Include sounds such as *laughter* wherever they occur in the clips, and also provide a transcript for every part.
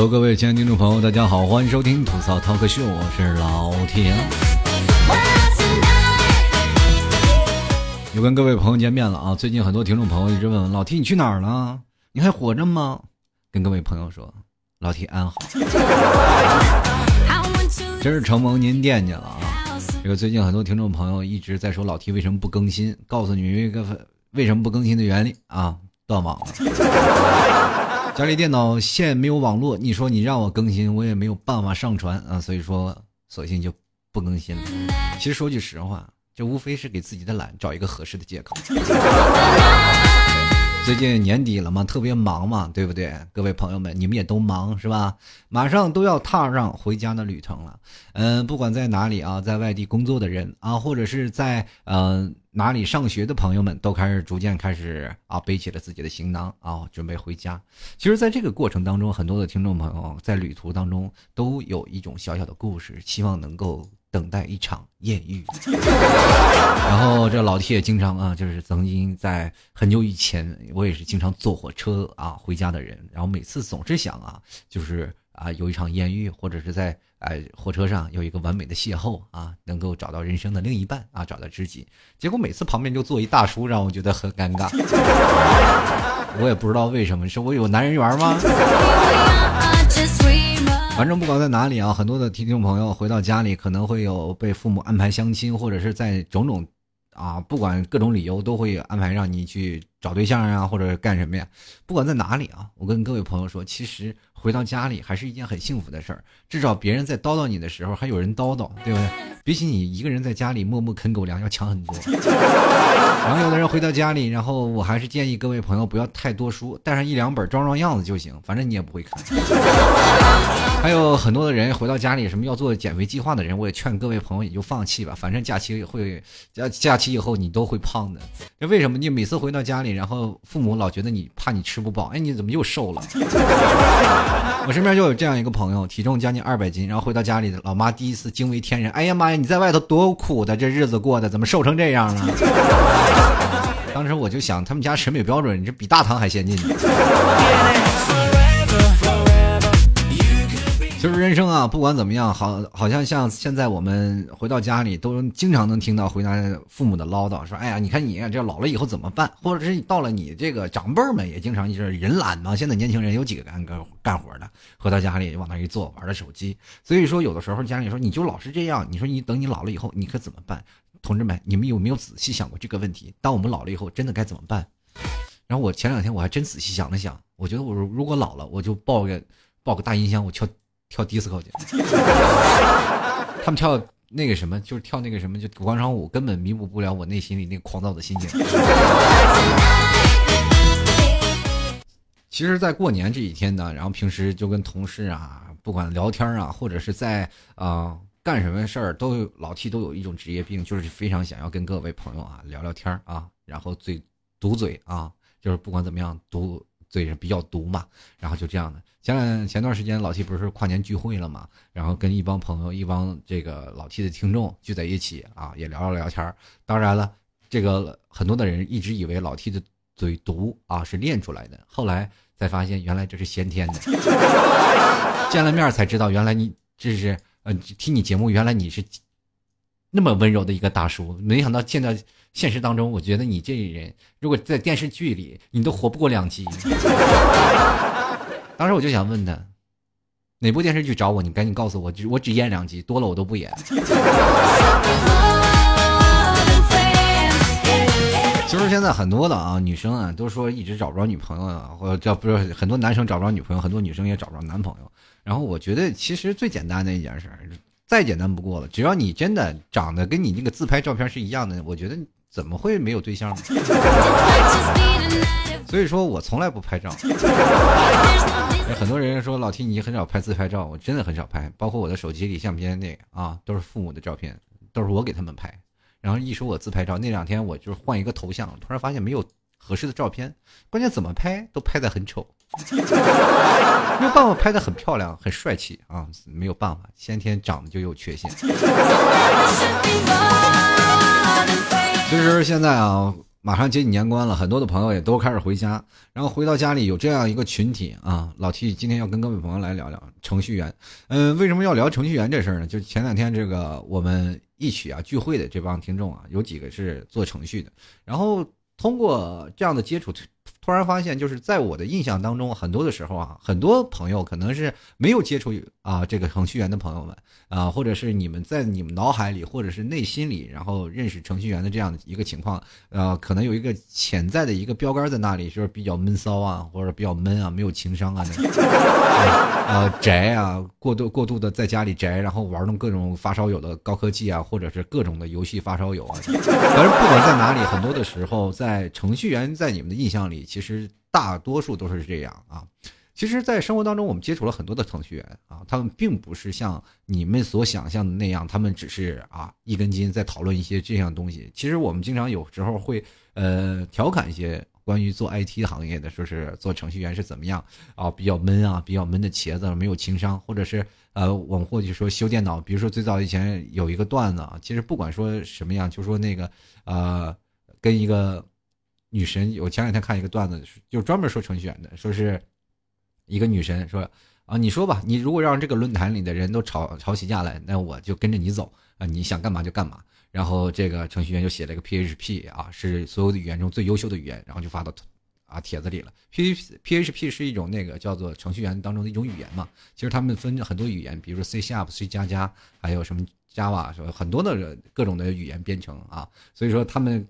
Hello，各位亲爱的听众朋友，大家好，欢迎收听吐槽 talk show，我是老铁。又跟各位朋友见面了啊！最近很多听众朋友一直问老 T 你去哪儿了？你还活着吗？跟各位朋友说，老 T 安好。*laughs* 真是承蒙您惦记了啊！这个最近很多听众朋友一直在说老 T 为什么不更新，告诉你们一个为什么不更新的原理啊，断网了。家里电脑线没有网络，你说你让我更新，我也没有办法上传啊，所以说索性就不更新了。其实说句实话。这无非是给自己的懒找一个合适的借口。最近年底了嘛，特别忙嘛，对不对？各位朋友们，你们也都忙是吧？马上都要踏上回家的旅程了。嗯，不管在哪里啊，在外地工作的人啊，或者是在呃哪里上学的朋友们，都开始逐渐开始啊背起了自己的行囊啊，准备回家。其实，在这个过程当中，很多的听众朋友在旅途当中都有一种小小的故事，希望能够。等待一场艳遇，*laughs* 然后这老 T 也经常啊，就是曾经在很久以前，我也是经常坐火车啊回家的人，然后每次总是想啊，就是啊有一场艳遇，或者是在哎火车上有一个完美的邂逅啊，能够找到人生的另一半啊，找到知己，结果每次旁边就坐一大叔，让我觉得很尴尬，*laughs* 我也不知道为什么，是我有男人缘吗？反正不管在哪里啊，很多的听众朋友回到家里，可能会有被父母安排相亲，或者是在种种，啊，不管各种理由，都会安排让你去找对象呀，或者干什么呀。不管在哪里啊，我跟各位朋友说，其实回到家里还是一件很幸福的事儿，至少别人在叨叨你的时候，还有人叨叨，对不对？比起你一个人在家里默默啃狗粮要强很多。*laughs* 然后有的人回到家里，然后我还是建议各位朋友不要太多书，带上一两本装装样子就行，反正你也不会看。*laughs* 还有很多的人回到家里，什么要做减肥计划的人，我也劝各位朋友也就放弃吧，反正假期会假假期以后你都会胖的。那为什么？你每次回到家里，然后父母老觉得你怕你吃不饱，哎，你怎么又瘦了？*laughs* 我身边就有这样一个朋友，体重将近二百斤，然后回到家里，老妈第一次惊为天人，哎呀妈呀，你在外头多苦的，这日子过的怎么瘦成这样了？*laughs* 当时我就想，他们家审美标准，你这比大唐还先进。其实人生啊，不管怎么样，好，好像像现在我们回到家里，都经常能听到回答父母的唠叨，说：“哎呀，你看你这老了以后怎么办？”或者是到了你这个长辈们也经常就是人懒嘛。现在年轻人有几个干干干活的？回到家里往那一坐，玩着手机。所以说，有的时候家里说你就老是这样，你说你等你老了以后，你可怎么办？同志们，你们有没有仔细想过这个问题？当我们老了以后，真的该怎么办？然后我前两天我还真仔细想了想，我觉得我如果老了，我就抱个抱个大音箱，我敲跳迪斯科去。*laughs* 他们跳那个什么，就是跳那个什么，就广场舞，根本弥补不了我内心里那个狂躁的心情。其实，在过年这几天呢，然后平时就跟同事啊，不管聊天啊，或者是在啊。干什么事儿都老 T 都有一种职业病，就是非常想要跟各位朋友啊聊聊天啊，然后嘴堵嘴啊，就是不管怎么样堵嘴是比较毒嘛，然后就这样的。前两前段时间老 T 不是跨年聚会了嘛，然后跟一帮朋友一帮这个老 T 的听众聚在一起啊，也聊了聊天当然了，这个很多的人一直以为老 T 的嘴毒啊是练出来的，后来才发现原来这是先天的。*laughs* 见了面才知道，原来你这是。呃，听你节目，原来你是那么温柔的一个大叔，没想到见到现实当中，我觉得你这人，如果在电视剧里，你都活不过两集。当时我就想问他，哪部电视剧找我？你赶紧告诉我，我只演两集，多了我都不演。*laughs* 其实现在很多的啊，女生啊，都说一直找不着女朋友啊，或者叫不是很多男生找不着女朋友，很多女生也找不着男朋友。然后我觉得，其实最简单的一件事，再简单不过了。只要你真的长得跟你那个自拍照片是一样的，我觉得怎么会没有对象呢？*laughs* 所以说我从来不拍照。*laughs* 很多人说老 T 你很少拍自拍照，我真的很少拍。包括我的手机里相片那个啊，都是父母的照片，都是我给他们拍。然后一说我自拍照，那两天我就是换一个头像，突然发现没有合适的照片，关键怎么拍都拍的很丑。*laughs* 没有办法拍的很漂亮、很帅气啊！没有办法，先天长得就有缺陷。*laughs* 其实现在啊，马上接近年关了，很多的朋友也都开始回家，然后回到家里有这样一个群体啊。老 T 今天要跟各位朋友来聊聊程序员。嗯，为什么要聊程序员这事儿呢？就前两天这个我们一起啊聚会的这帮听众啊，有几个是做程序的，然后通过这样的接触。突然发现，就是在我的印象当中，很多的时候啊，很多朋友可能是没有接触啊这个程序员的朋友们啊，或者是你们在你们脑海里或者是内心里，然后认识程序员的这样的一个情况，呃，可能有一个潜在的一个标杆在那里，就是比较闷骚啊，或者比较闷啊，没有情商啊，那个呃宅啊，过度过度的在家里宅，然后玩弄各种发烧友的高科技啊，或者是各种的游戏发烧友啊，反正不管在哪里，很多的时候，在程序员在你们的印象里。其实大多数都是这样啊。其实，在生活当中，我们接触了很多的程序员啊，他们并不是像你们所想象的那样，他们只是啊一根筋在讨论一些这样东西。其实，我们经常有时候会呃调侃一些关于做 IT 行业的，说是做程序员是怎么样啊，比较闷啊，比较闷的茄子，没有情商，或者是呃，我们或者说修电脑，比如说最早以前有一个段子啊，其实不管说什么样，就说那个呃，跟一个。女神，我前两天看一个段子，就专门说程序员的，说是一个女神说啊，你说吧，你如果让这个论坛里的人都吵吵起架来，那我就跟着你走啊，你想干嘛就干嘛。然后这个程序员就写了一个 PHP 啊，是所有的语言中最优秀的语言，然后就发到啊帖子里了。P PHP 是一种那个叫做程序员当中的一种语言嘛，其实他们分很多语言，比如说 C Sharp、C 加加，还有什么 Java，什么很多的各种的语言编程啊，所以说他们。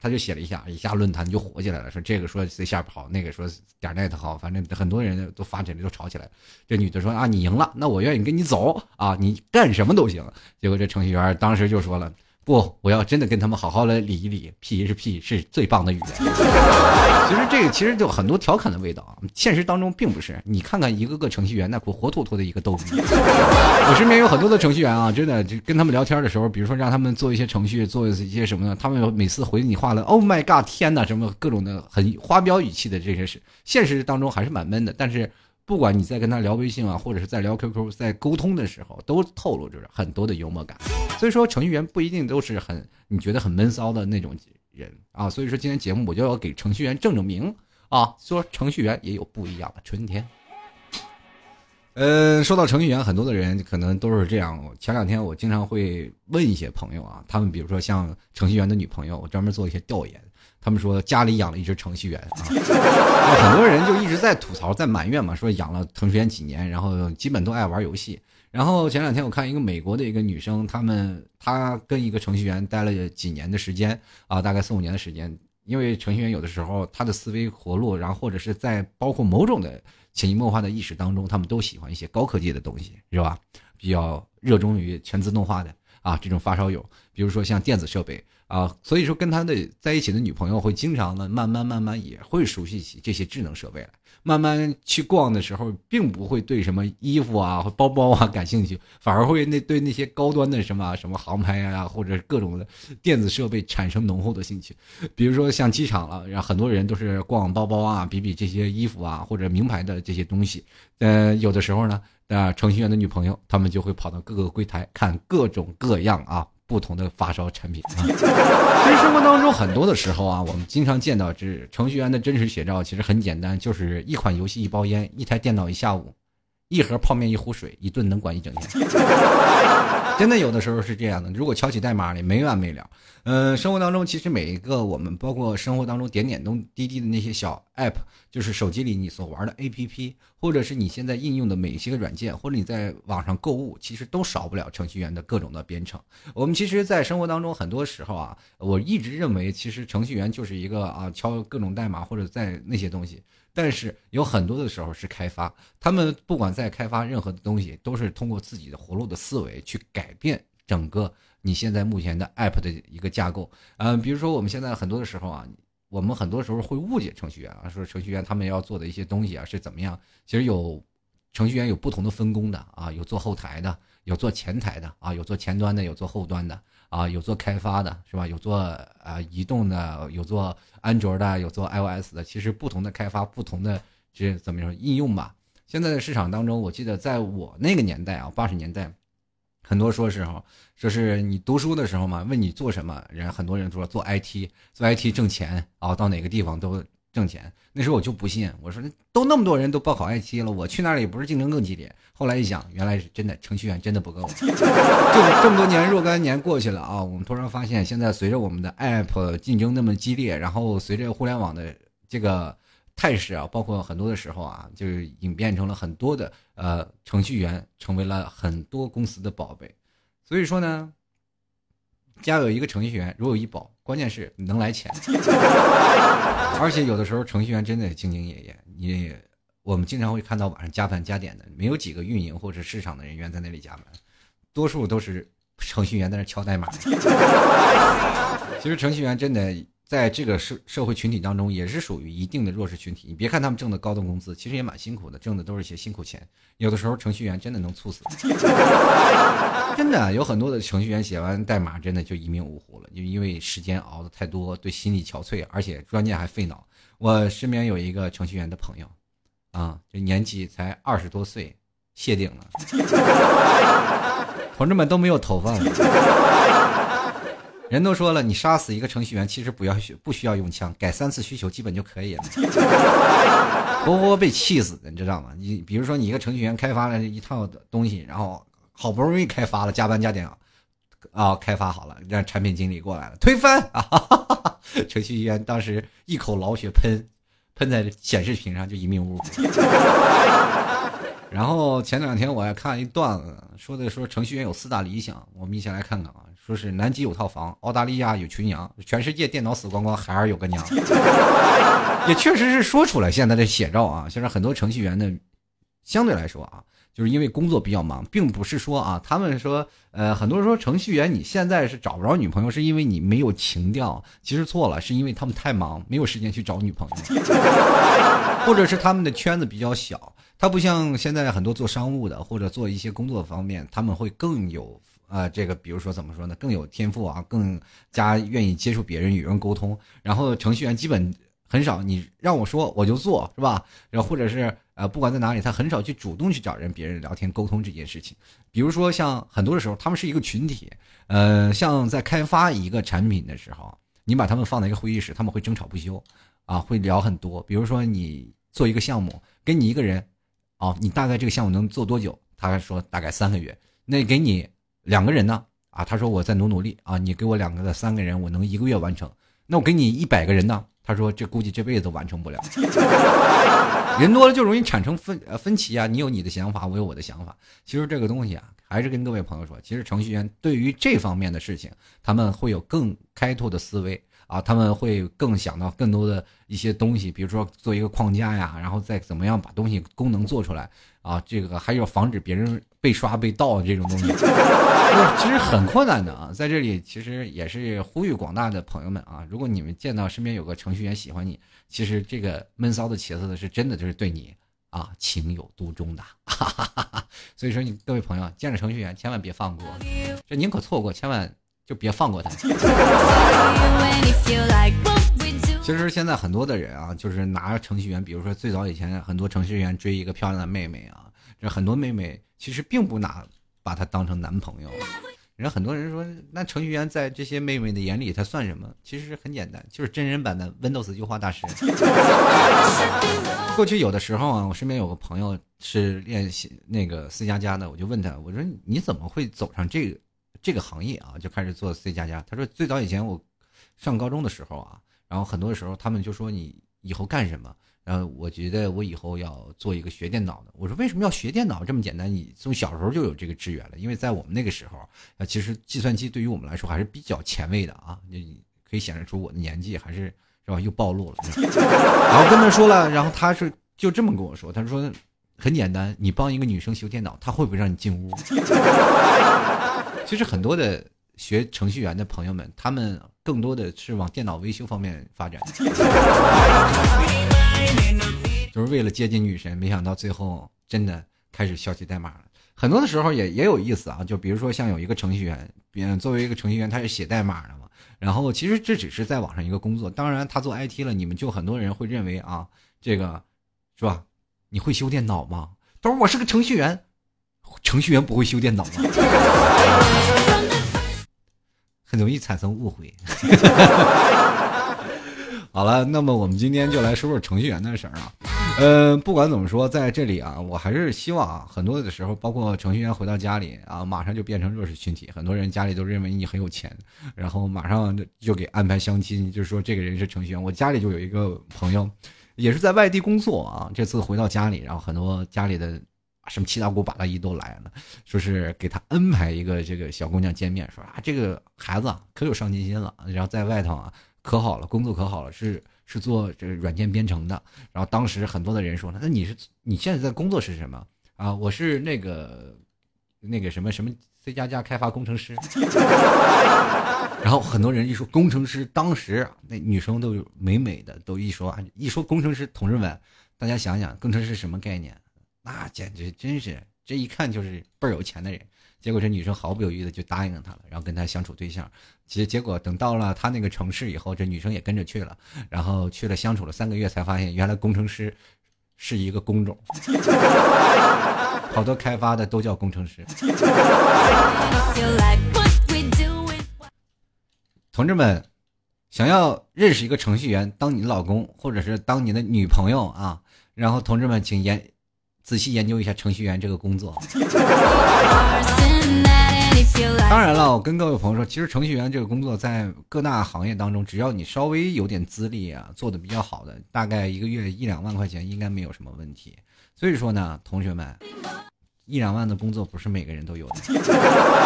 他就写了一下，一下论坛就火起来了，说这个说 C 下好，那个说点 net 好，反正很多人都发起来，都吵起来了。这女的说啊，你赢了，那我愿意跟你走啊，你干什么都行。结果这程序员当时就说了。不，我要真的跟他们好好的理一理。PHP 是最棒的语言。*laughs* 其实这个其实就很多调侃的味道啊。现实当中并不是。你看看一个个程序员，那活活脱脱的一个逗逼。*laughs* 我身边有很多的程序员啊，真的就跟他们聊天的时候，比如说让他们做一些程序，做一些什么呢？他们每次回你话了，Oh my god，天哪，什么各种的很花标语气的这些事，现实当中还是蛮闷的。但是。不管你在跟他聊微信啊，或者是在聊 QQ，在沟通的时候，都透露着很多的幽默感。所以说，程序员不一定都是很你觉得很闷骚的那种人啊。所以说，今天节目我就要给程序员正正名啊，说程序员也有不一样的春天。呃，说到程序员，很多的人可能都是这样。前两天我经常会问一些朋友啊，他们比如说像程序员的女朋友，我专门做一些调研。他们说家里养了一只程序员 *laughs* 啊，很多人就一直在吐槽，在埋怨嘛，说养了程序员几年，然后基本都爱玩游戏。然后前两天我看一个美国的一个女生，他们她跟一个程序员待了几年的时间啊，大概四五年的时间。因为程序员有的时候他的思维活络，然后或者是在包括某种的潜移默化的意识当中，他们都喜欢一些高科技的东西，是吧？比较热衷于全自动化的啊这种发烧友，比如说像电子设备。啊，所以说跟他的在一起的女朋友会经常的慢慢慢慢也会熟悉起这些智能设备来，慢慢去逛的时候，并不会对什么衣服啊、包包啊感兴趣，反而会那对那些高端的什么什么航拍啊，或者各种的电子设备产生浓厚的兴趣。比如说像机场了，然后很多人都是逛包包啊，比比这些衣服啊，或者名牌的这些东西。呃，有的时候呢，啊，程序员的女朋友他们就会跑到各个柜台看各种各样啊。不同的发烧产品啊，*laughs* 其实生活当中很多的时候啊，我们经常见到这程序员的真实写照，其实很简单，就是一款游戏一包烟，一台电脑一下午，一盒泡面一壶水，一顿能管一整天。*laughs* 真的有的时候是这样的，如果敲起代码来没完没了。嗯，生活当中其实每一个我们，包括生活当中点点东滴滴的那些小 app，就是手机里你所玩的 app，或者是你现在应用的每一些个软件，或者你在网上购物，其实都少不了程序员的各种的编程。我们其实，在生活当中很多时候啊，我一直认为，其实程序员就是一个啊敲各种代码或者在那些东西。但是有很多的时候是开发，他们不管在开发任何的东西，都是通过自己的活路的思维去改变整个你现在目前的 app 的一个架构。嗯，比如说我们现在很多的时候啊，我们很多时候会误解程序员啊，说程序员他们要做的一些东西啊是怎么样？其实有程序员有不同的分工的啊，有做后台的，有做前台的啊，有做前端的，有做后端的。啊，有做开发的，是吧？有做啊移动的，有做安卓的，有做 iOS 的。其实不同的开发，不同的这怎么说应用吧。现在的市场当中，我记得在我那个年代啊，八十年代，很多说时候说是你读书的时候嘛，问你做什么，人很多人说做 IT，做 IT 挣钱啊，到哪个地方都挣钱。那时候我就不信，我说都那么多人都报考 IT 了，我去那里不是竞争更激烈？后来一想，原来是真的，程序员真的不够。*laughs* 这这么多年若干年过去了啊，我们突然发现，现在随着我们的 App 竞争那么激烈，然后随着互联网的这个。态势啊，包括很多的时候啊，就是演变成了很多的呃程序员成为了很多公司的宝贝，所以说呢，家有一个程序员如有一宝，关键是能来钱，*laughs* 而且有的时候程序员真的兢兢业业，你我们经常会看到晚上加班加点的，没有几个运营或者市场的人员在那里加班，多数都是程序员在那敲代码。*laughs* 其实程序员真的。在这个社社会群体当中，也是属于一定的弱势群体。你别看他们挣的高的工资，其实也蛮辛苦的，挣的都是一些辛苦钱。有的时候程序员真的能猝死，*laughs* 真的有很多的程序员写完代码，真的就一命呜呼了，就因为时间熬的太多，对心力憔悴，而且关键还费脑。我身边有一个程序员的朋友，啊，就年纪才二十多岁，谢顶了，*laughs* 同志们都没有头发了。人都说了，你杀死一个程序员，其实不要需不需要用枪，改三次需求基本就可以了。*laughs* 活活被气死的，你知道吗？你比如说，你一个程序员开发了一套东西，然后好不容易开发了，加班加点啊，开发好了，让产品经理过来了，推翻啊！*laughs* 程序员当时一口老血喷，喷在显示屏上，就一命呜呼。*laughs* 然后前两天我还看了一段子，说的说程序员有四大理想，我们一起来看看啊。说是南极有套房，澳大利亚有群羊，全世界电脑死光光，海尔有个娘。*laughs* 也确实是说出来现在的写照啊。现在很多程序员呢，相对来说啊，就是因为工作比较忙，并不是说啊，他们说呃，很多人说程序员你现在是找不着女朋友，是因为你没有情调。其实错了，是因为他们太忙，没有时间去找女朋友，或者是他们的圈子比较小。他不像现在很多做商务的或者做一些工作方面，他们会更有。啊，这个比如说怎么说呢？更有天赋啊，更加愿意接触别人，与人沟通。然后程序员基本很少，你让我说我就做，是吧？然后或者是呃，不管在哪里，他很少去主动去找人、别人聊天沟通这件事情。比如说像很多的时候，他们是一个群体，呃，像在开发一个产品的时候，你把他们放在一个会议室，他们会争吵不休，啊，会聊很多。比如说你做一个项目，给你一个人，啊，你大概这个项目能做多久？他说大概三个月。那给你。两个人呢？啊，他说我再努努力啊，你给我两个的三个人，我能一个月完成。那我给你一百个人呢？他说这估计这辈子都完成不了。*laughs* 人多了就容易产生分呃分歧啊，你有你的想法，我有我的想法。其实这个东西啊，还是跟各位朋友说，其实程序员对于这方面的事情，他们会有更开拓的思维啊，他们会更想到更多的一些东西，比如说做一个框架呀，然后再怎么样把东西功能做出来。啊，这个还要防止别人被刷被盗这种东西，*laughs* 其实很困难的啊。在这里，其实也是呼吁广大的朋友们啊，如果你们见到身边有个程序员喜欢你，其实这个闷骚的茄子是真的就是对你啊情有独钟的。哈哈哈所以说，你各位朋友见着程序员千万别放过，这宁可错过，千万就别放过他。*laughs* 其实现在很多的人啊，就是拿程序员，比如说最早以前很多程序员追一个漂亮的妹妹啊，这很多妹妹其实并不拿把他当成男朋友。人很多人说，那程序员在这些妹妹的眼里他算什么？其实很简单，就是真人版的 Windows 优化大师。*laughs* 过去有的时候啊，我身边有个朋友是练习那个 C 加加的，我就问他，我说你怎么会走上这个这个行业啊？就开始做 C 加加。他说最早以前我上高中的时候啊。然后很多时候他们就说你以后干什么？然后我觉得我以后要做一个学电脑的。我说为什么要学电脑？这么简单，你从小时候就有这个志愿了。因为在我们那个时候，啊，其实计算机对于我们来说还是比较前卫的啊，你可以显示出我的年纪，还是是吧？又暴露了。*laughs* 然后跟他说了，然后他是就这么跟我说，他说很简单，你帮一个女生修电脑，她会不会让你进屋？*laughs* 其实很多的学程序员的朋友们，他们。更多的是往电脑维修方面发展，*laughs* 就是为了接近女神，没想到最后真的开始消息代码了。很多的时候也也有意思啊，就比如说像有一个程序员，别作为一个程序员，他是写代码的嘛。然后其实这只是在网上一个工作，当然他做 IT 了，你们就很多人会认为啊，这个是吧？你会修电脑吗？他说我是个程序员，程序员不会修电脑吗？*laughs* 很容易产生误会。*laughs* 好了，那么我们今天就来说说程序员的事儿啊。呃，不管怎么说，在这里啊，我还是希望啊，很多的时候，包括程序员回到家里啊，马上就变成弱势群体。很多人家里都认为你很有钱，然后马上就给安排相亲，就是说这个人是程序员。我家里就有一个朋友，也是在外地工作啊，这次回到家里，然后很多家里的什么七大姑八大姨都来了，说是给他安排一个这个小姑娘见面，说啊这个孩子可有上进心了，然后在外头啊可好了，工作可好了，是。是做这个软件编程的，然后当时很多的人说呢，那你是你现在在工作是什么啊？我是那个那个什么什么 C 加加开发工程师。*laughs* 然后很多人一说工程师，当时那女生都美美的都一说啊一说工程师，同志们，大家想想工程师什么概念？那简直真是这一看就是倍儿有钱的人。结果这女生毫不犹豫的就答应了他了，然后跟他相处对象。结结果等到了他那个城市以后，这女生也跟着去了，然后去了相处了三个月，才发现原来工程师是一个工种，*laughs* 好多开发的都叫工程师。同志们，想要认识一个程序员当你的老公或者是当你的女朋友啊，然后同志们请研仔细研究一下程序员这个工作。*laughs* 当然了，我跟各位朋友说，其实程序员这个工作在各大行业当中，只要你稍微有点资历啊，做的比较好的，大概一个月一两万块钱应该没有什么问题。所以说呢，同学们。一两万的工作不是每个人都有的，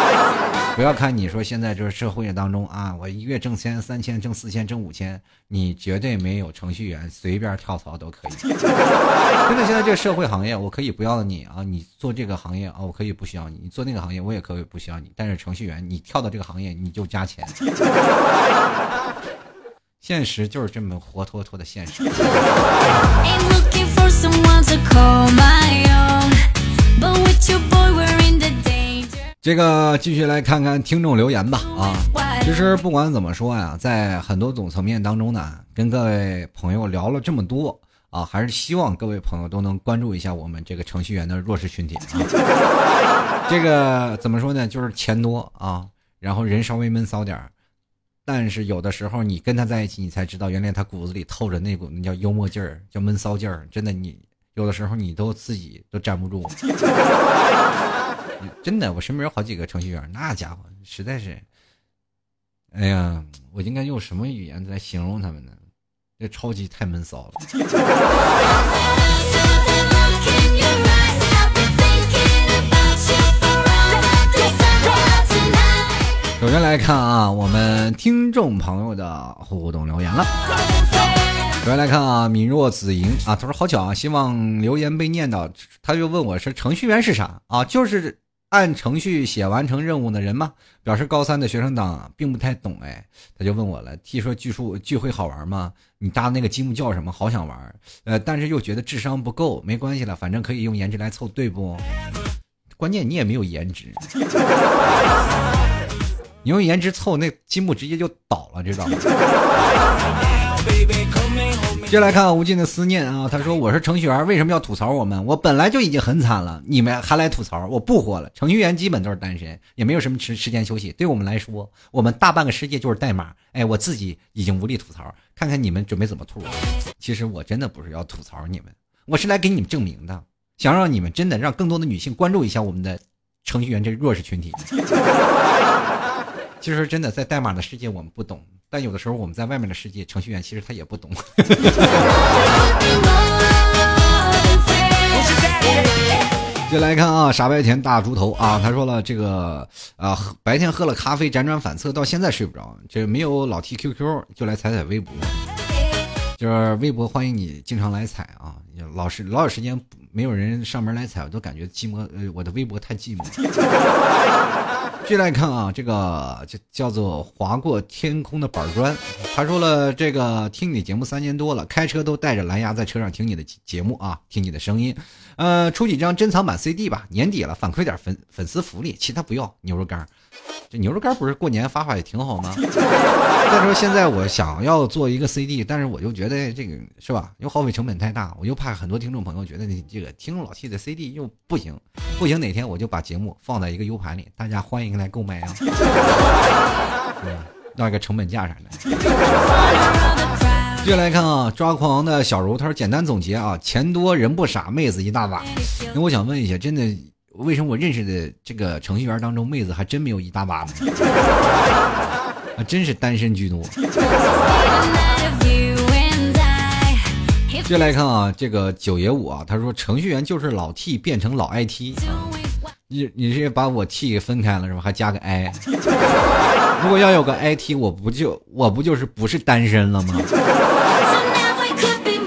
*laughs* 不要看你说现在这社会当中啊，我一月挣千三千挣四千挣五千，你绝对没有程序员随便跳槽都可以。*laughs* 真的，现在这个社会行业，我可以不要你啊，你做这个行业啊，我可以不需要你；你做那个行业，我也可以不需要你。但是程序员，你跳到这个行业，你就加钱。*laughs* 现实就是这么活脱脱的现实。这个继续来看看听众留言吧啊！其实不管怎么说呀，在很多种层面当中呢，跟各位朋友聊了这么多啊，还是希望各位朋友都能关注一下我们这个程序员的弱势群体啊。*laughs* 这个怎么说呢？就是钱多啊，然后人稍微闷骚点儿，但是有的时候你跟他在一起，你才知道原来他骨子里透着那股那叫幽默劲儿，叫闷骚劲儿。真的，你有的时候你都自己都站不住。真的，我身边有好几个程序员，那家伙实在是，哎呀，我应该用什么语言来形容他们呢？这超级太闷骚了。首先来看啊，我们听众朋友的互动留言了。首先来看啊，敏若子莹啊，他说好巧啊，希望留言被念到。他就问我说，程序员是啥啊？就是。按程序写完成任务的人吗？表示高三的学生党并不太懂哎，他就问我了。听说聚数聚会好玩吗？你搭那个积木叫什么？好想玩，呃，但是又觉得智商不够，没关系了，反正可以用颜值来凑，对不？关键你也没有颜值，*laughs* 你用颜值凑那积木直接就倒了，知道吗？接下来看无尽的思念啊，他说我是程序员，为什么要吐槽我们？我本来就已经很惨了，你们还来吐槽，我不活了。程序员基本都是单身，也没有什么时时间休息。对我们来说，我们大半个世界就是代码。哎，我自己已经无力吐槽，看看你们准备怎么吐。其实我真的不是要吐槽你们，我是来给你们证明的，想让你们真的让更多的女性关注一下我们的程序员这弱势群体。其实真的在代码的世界我们不懂。但有的时候我们在外面的世界，程序员其实他也不懂。*laughs* 就来看啊，傻白甜大猪头啊，他说了这个啊，白天喝了咖啡辗转反侧，到现在睡不着。这没有老 T QQ，就来踩踩微博。就是微博欢迎你经常来踩啊，老是老有时间没有人上门来踩，我都感觉寂寞。呃，我的微博太寂寞。继续来看啊，这个就叫做划过天空的板砖。他说了，这个听你节目三年多了，开车都带着蓝牙在车上听你的节目啊，听你的声音。呃，出几张珍藏版 CD 吧，年底了，反馈点粉粉丝福利，其他不要。牛肉干，这牛肉干不是过年发发也挺好吗？再说现在我想要做一个 CD，但是我就觉得这个是吧，又耗费成本太大，我又怕很多听众朋友觉得你这个听老 T 的 CD 又不行。不行哪天我就把节目放在一个 U 盘里，大家欢迎来购买啊，*laughs* 要一个成本价啥的。接下来看啊，抓狂的小柔他说简单总结啊，钱多人不傻，妹子一大把。那我想问一下，真的为什么我认识的这个程序员当中，妹子还真没有一大把呢？*laughs* 啊，真是单身居多。接下来看啊，这个九爷五啊，他说程序员就是老 T 变成老 IT，你你是把我 T 给分开了是吧？还加个 I，*laughs* 如果要有个 IT，我不就我不就是不是单身了吗？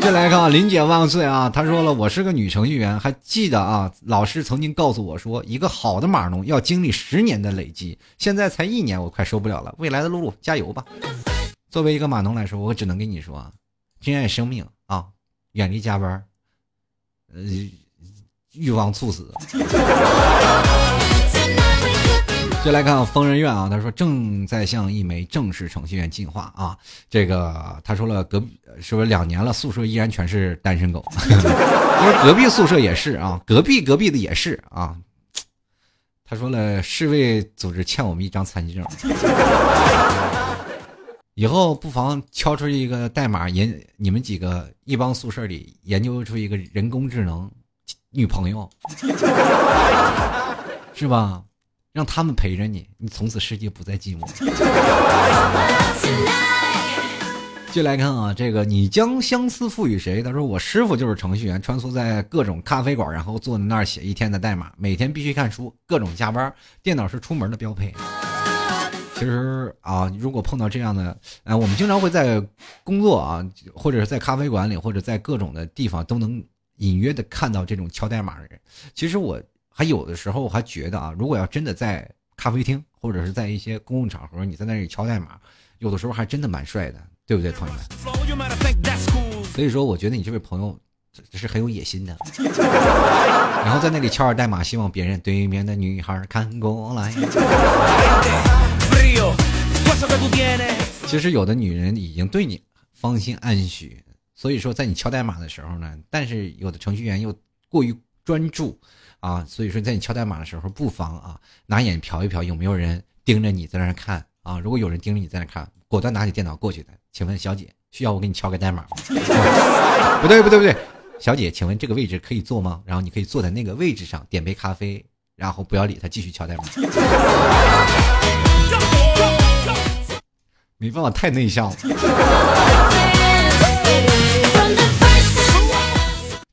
再来看啊，林姐万岁啊！她说了，我是个女程序员，还记得啊，老师曾经告诉我说，一个好的码农要经历十年的累积，现在才一年，我快受不了了。未来的露露加油吧！作为一个码农来说，我只能跟你说，珍爱生命啊！远离加班，呃，预防猝死。就来看疯人院啊，他说正在向一枚正式程序员进化啊。这个他说了，隔壁是不是两年了，宿舍依然全是单身狗？*laughs* 因为隔壁宿舍也是啊，隔壁隔壁的也是啊。他说了，世卫组织欠我们一张残疾证。以后不妨敲出一个代码，研你们几个一帮宿舍里研究出一个人工智能女朋友，*laughs* 是吧？让他们陪着你，你从此世界不再寂寞。*laughs* 就来看啊，这个你将相思赋予谁？他说我师傅就是程序员，穿梭在各种咖啡馆，然后坐在那儿写一天的代码，每天必须看书，各种加班，电脑是出门的标配。其实啊，如果碰到这样的，哎，我们经常会在工作啊，或者是在咖啡馆里，或者在各种的地方，都能隐约的看到这种敲代码的人。其实我还有的时候还觉得啊，如果要真的在咖啡厅，或者是在一些公共场合，你在那里敲代码，有的时候还真的蛮帅的，对不对，朋友们？所以说，我觉得你这位朋友是很有野心的。*laughs* 然后在那里敲着代码，希望别人对面的女孩看过来。其实有的女人已经对你芳心暗许，所以说在你敲代码的时候呢，但是有的程序员又过于专注啊，所以说在你敲代码的时候，不妨啊拿眼瞟一瞟有没有人盯着你在那看啊，如果有人盯着你在那看，果断拿起电脑过去的。请问小姐，需要我给你敲个代码吗？*laughs* 不对不对不对，小姐，请问这个位置可以坐吗？然后你可以坐在那个位置上，点杯咖啡，然后不要理他，继续敲代码。*laughs* 没办法，太内向了。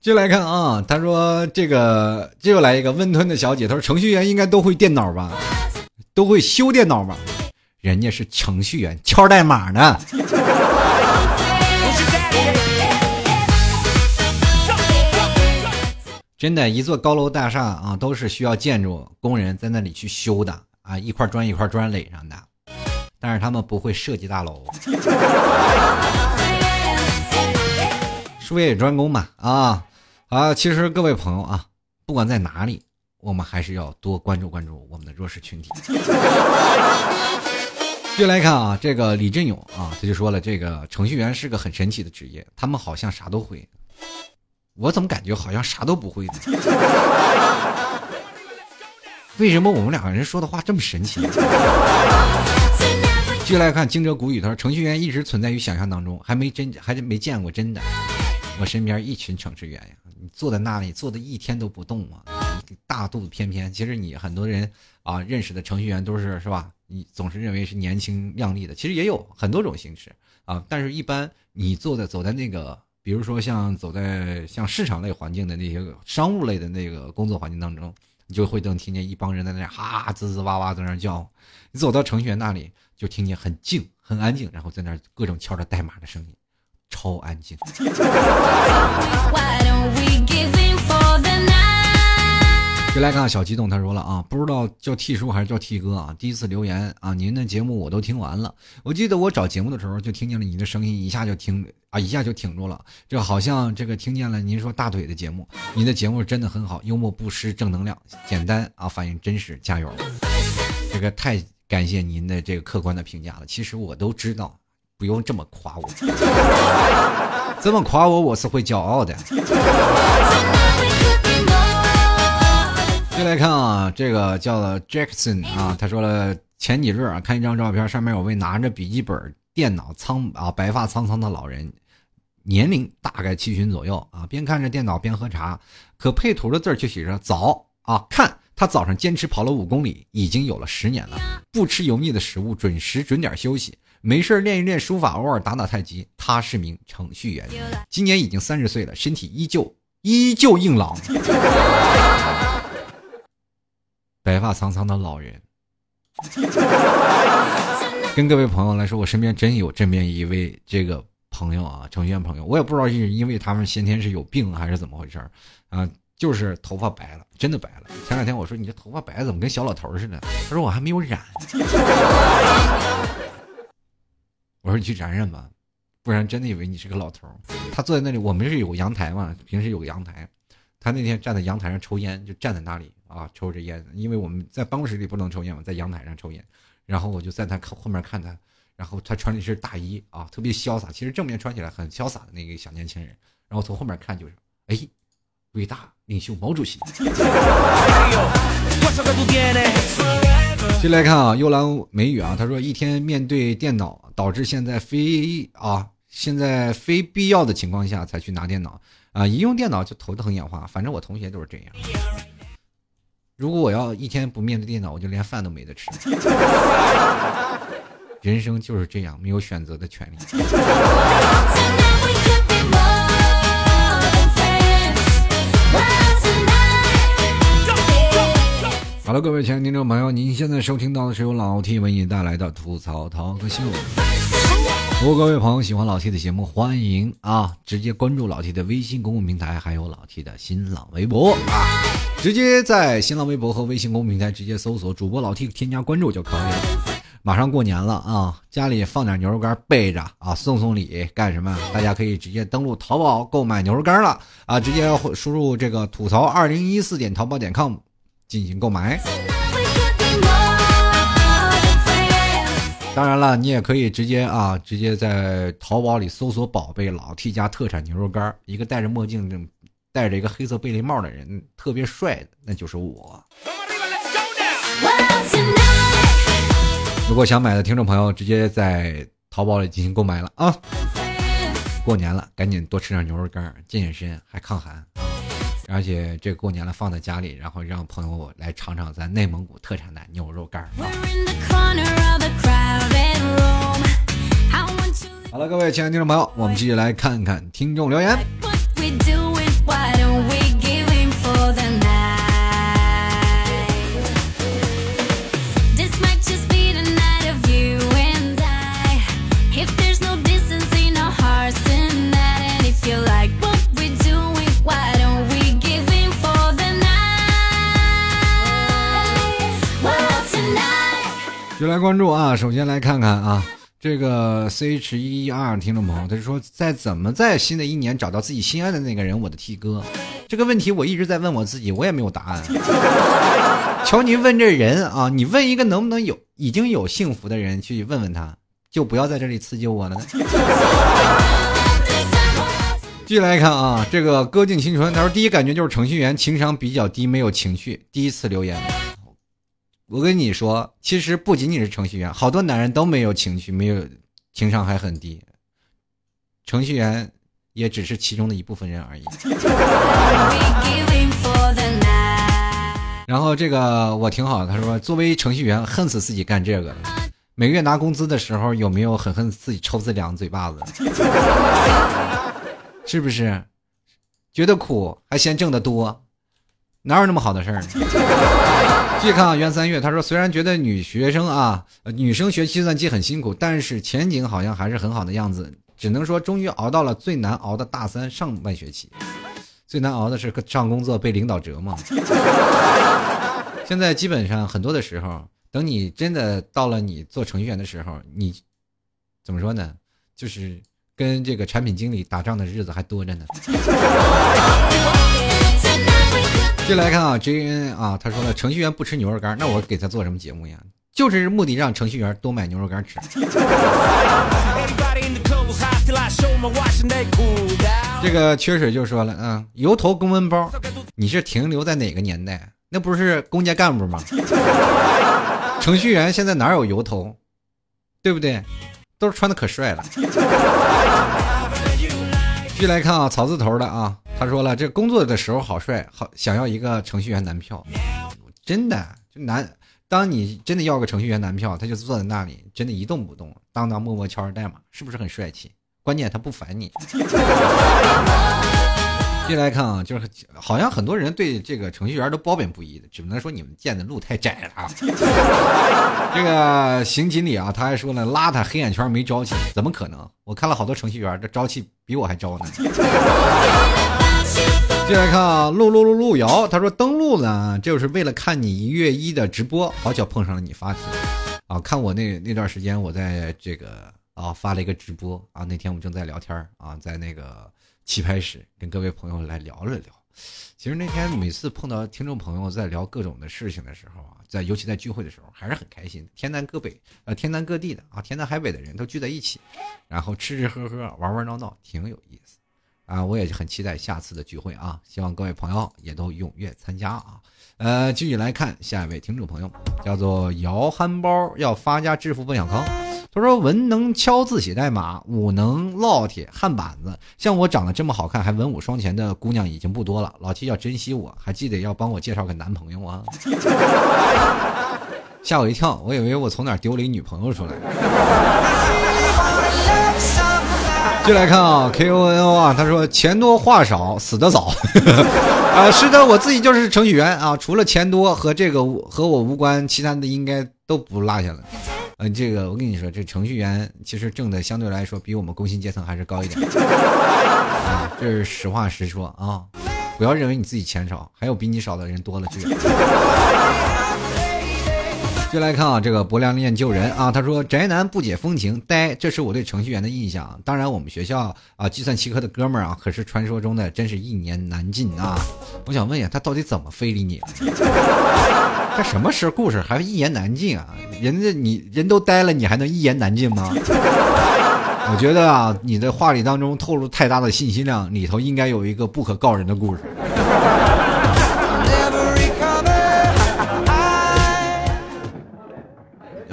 接来看啊，他说这个这又来一个温吞的小姐，她说程序员应该都会电脑吧，都会修电脑吧？人家是程序员，敲代码呢。真的，一座高楼大厦啊，都是需要建筑工人在那里去修的啊，一块砖一块砖垒上的。但是他们不会设计大楼，术业有专攻嘛啊啊！其实各位朋友啊，不管在哪里，我们还是要多关注关注我们的弱势群体。接来看啊，这个李振勇啊，他就说了，这个程序员是个很神奇的职业，他们好像啥都会，我怎么感觉好像啥都不会呢？*laughs* 为什么我们两个人说的话这么神奇？继续来看惊蛰谷雨，他说：“程序员一直存在于想象当中，还没真，还没见过真的。我身边一群程序员呀，坐在那里坐的一天都不动啊，大肚子翩翩。其实你很多人啊认识的程序员都是是吧？你总是认为是年轻靓丽的，其实也有很多种形式啊。但是一般你坐在走在那个，比如说像走在像市场类环境的那些商务类的那个工作环境当中，你就会能听见一帮人在那哈滋滋哇哇在那叫。你走到程序员那里。”就听见很静、很安静，然后在那各种敲着代码的声音，超安静。就来看小激动，他说了啊，不知道叫 T 叔还是叫 T 哥啊？第一次留言啊，您的节目我都听完了。我记得我找节目的时候就听见了你的声音，一下就听啊，一下就挺住了。这好像这个听见了您说大腿的节目，您的节目真的很好，幽默不失正能量，简单啊，反应真实，加油！这个太。感谢您的这个客观的评价了。其实我都知道，不用这么夸我，*laughs* 这么夸我我是会骄傲的。接来看啊，这个叫 Jackson 啊，他说了，前几日啊看一张照片，上面有位拿着笔记本电脑苍啊白发苍苍的老人，年龄大概七旬左右啊，边看着电脑边喝茶，可配图的字却写着早啊，看他早上坚持跑了五公里，已经有了十年了，不吃油腻的食物，准时准点休息，没事练一练书法，偶尔打打太极。他是名程序员，今年已经三十岁了，身体依旧依旧硬朗。*laughs* 白发苍苍的老人，跟各位朋友来说，我身边真有这么一位这个朋友啊，程序员朋友，我也不知道是因为他们先天是有病还是怎么回事啊，就是头发白了，真的白了。前两天我说你这头发白怎么跟小老头似的？他说我还没有染。我说你去染染吧，不然真的以为你是个老头。他坐在那里，我们是有阳台嘛，平时有个阳台，他那天站在阳台上抽烟，就站在那里。啊，抽着烟，因为我们在办公室里不能抽烟嘛，在阳台上抽烟。然后我就在他后后面看他，然后他穿了一身大衣啊，特别潇洒。其实正面穿起来很潇洒的那个小年轻人。然后从后面看就是，哎，伟大领袖毛主席。*laughs* 进来看啊，幽兰美语啊，他说一天面对电脑，导致现在非啊，现在非必要的情况下才去拿电脑啊，一用电脑就头疼眼花。反正我同学都是这样。如果我要一天不面对电脑，我就连饭都没得吃。*laughs* 人生就是这样，没有选择的权利。好了，各位亲爱的听众朋友，您现在收听到的是由老 T 为你带来的吐槽涛哥秀。如果各位朋友喜欢老 T 的节目，欢迎啊，直接关注老 T 的微信公共平台，还有老 T 的新浪微博啊，直接在新浪微博和微信公共平台直接搜索主播老 T，添加关注就可以了。马上过年了啊，家里放点牛肉干备着啊，送送礼干什么？大家可以直接登录淘宝购买牛肉干了啊，直接输入这个吐槽二零一四点淘宝点 com 进行购买。当然了，你也可以直接啊，直接在淘宝里搜索“宝贝老 T 家特产牛肉干”，一个戴着墨镜、戴着一个黑色贝雷帽的人，特别帅，那就是我。如果想买的听众朋友，直接在淘宝里进行购买了啊！过年了，赶紧多吃点牛肉干，健健身，还抗寒。而且这过年了，放在家里，然后让朋友来尝尝咱内蒙古特产的牛肉干。好了，各位亲爱的听众朋友，我们继续来看看听众留言。来关注啊！首先来看看啊，这个 C H 一二听众朋友，他就说在怎么在新的一年找到自己心爱的那个人？我的 T 哥，这个问题我一直在问我自己，我也没有答案。*laughs* 求你问这人啊，你问一个能不能有已经有幸福的人去问问他，就不要在这里刺激我了。*laughs* 继续来看啊，这个歌尽青春，他说第一感觉就是程序员情商比较低，没有情绪。第一次留言。我跟你说，其实不仅仅是程序员，好多男人都没有情绪，没有情商还很低。程序员也只是其中的一部分人而已。然后这个我挺好，他说作为程序员，恨死自己干这个了。每个月拿工资的时候，有没有狠狠自己抽自己两个嘴巴子？是不是？觉得苦还嫌挣得多？哪有那么好的事儿呢？继续看啊，袁三月他说，虽然觉得女学生啊，女生学计算机很辛苦，但是前景好像还是很好的样子。只能说，终于熬到了最难熬的大三上半学期。最难熬的是上工作被领导折磨。现在基本上很多的时候，等你真的到了你做程序员的时候，你怎么说呢？就是跟这个产品经理打仗的日子还多着呢。继续来看啊，J N 啊，他说了，程序员不吃牛肉干，那我给他做什么节目呀？就是目的让程序员多买牛肉干吃。*laughs* 这个缺水就说了，嗯，油头公文包，你是停留在哪个年代？那不是公家干部吗？*laughs* 程序员现在哪有油头，对不对？都是穿的可帅了。*laughs* 继续来看啊，草字头的啊，他说了，这工作的时候好帅，好想要一个程序员男票，真的就男。当你真的要个程序员男票，他就坐在那里，真的一动不动，当当默默敲着代码，是不是很帅气？关键他不烦你。*laughs* 接来看啊，就是好像很多人对这个程序员都褒贬不一的，只能说你们见的路太窄了。*laughs* 这个刑警里啊，他还说呢，邋遢、黑眼圈、没朝气，怎么可能？我看了好多程序员，这朝气比我还朝呢。进来看啊，路路路路遥，他说登录呢，就是为了看你一月一的直播，好巧碰上了你发帖啊。看我那那段时间，我在这个啊发了一个直播啊，那天我们正在聊天啊，在那个。棋牌室跟各位朋友来聊了聊，其实那天每次碰到听众朋友在聊各种的事情的时候啊，在尤其在聚会的时候还是很开心。天南各北，呃，天南各地的啊，天南海北的人都聚在一起，然后吃吃喝喝，玩玩闹闹，挺有意思啊。我也很期待下次的聚会啊，希望各位朋友也都踊跃参加啊。呃，继续来看下一位听众朋友，叫做摇憨包，要发家致富奔小康。他说：“文能敲字写代码，武能烙铁焊板子。像我长得这么好看，还文武双全的姑娘已经不多了。老七要珍惜我，还记得要帮我介绍个男朋友啊！” *laughs* 吓我一跳，我以为我从哪丢了一女朋友出来。*laughs* 就来看啊，K O N O 啊，他说：“钱多话少，死得早。*laughs* ”啊，是的，我自己就是程序员啊，除了钱多和这个和我无关，其他的应该都不落下了。嗯，*laughs* 这个我跟你说，这程序员其实挣的相对来说比我们工薪阶层还是高一点，啊，这是实话实说啊！不要认为你自己钱少，还有比你少的人多了去了。就来看啊，这个薄凉练救人啊，他说宅男不解风情，呆，这是我对程序员的印象。当然，我们学校啊，计算机科的哥们儿啊，可是传说中的真是一言难尽啊。*laughs* 我想问一下，他到底怎么非礼你了？这什么时故事还一言难尽啊？人家你人都呆了，你还能一言难尽吗？*laughs* 我觉得啊，你的话里当中透露太大的信息量，里头应该有一个不可告人的故事。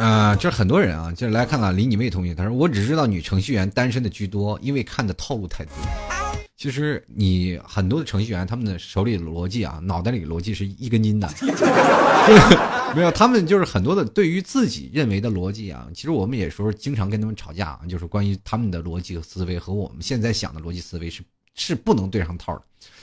啊，就是很多人啊，就是来看看李你妹同学，他说我只知道女程序员单身的居多，因为看的套路太多。其实你很多的程序员，他们的手里的逻辑啊，脑袋里逻辑是一根筋的，*laughs* 没有，他们就是很多的对于自己认为的逻辑啊。其实我们也说经常跟他们吵架，就是关于他们的逻辑和思维和我们现在想的逻辑思维是是不能对上套的。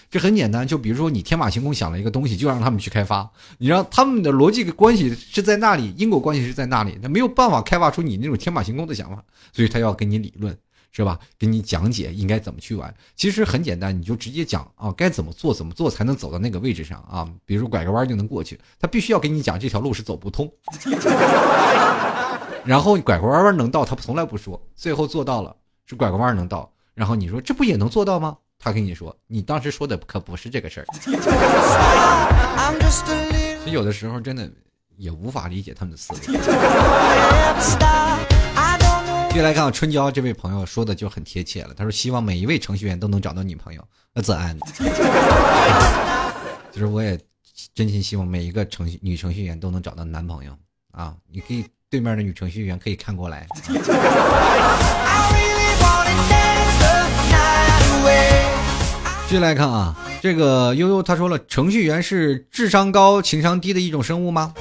这很简单，就比如说你天马行空想了一个东西，就让他们去开发。你让他们的逻辑关系是在那里，因果关系是在那里，他没有办法开发出你那种天马行空的想法，所以他要跟你理论，是吧？给你讲解应该怎么去玩。其实很简单，你就直接讲啊，该怎么做，怎么做才能走到那个位置上啊？比如拐个弯就能过去，他必须要给你讲这条路是走不通。*laughs* 然后拐个弯弯能到，他从来不说，最后做到了是拐个弯能到，然后你说这不也能做到吗？他跟你说，你当时说的可不是这个事儿。其实有的时候真的也无法理解他们的思维。接来看春娇这位朋友说的就很贴切了，他说希望每一位程序员都能找到女朋友，那子安。其 *laughs* 实我也真心希望每一个程序女程序员都能找到男朋友啊！你可以对面的女程序员可以看过来。继续来看啊，这个悠悠他说了，程序员是智商高、情商低的一种生物吗？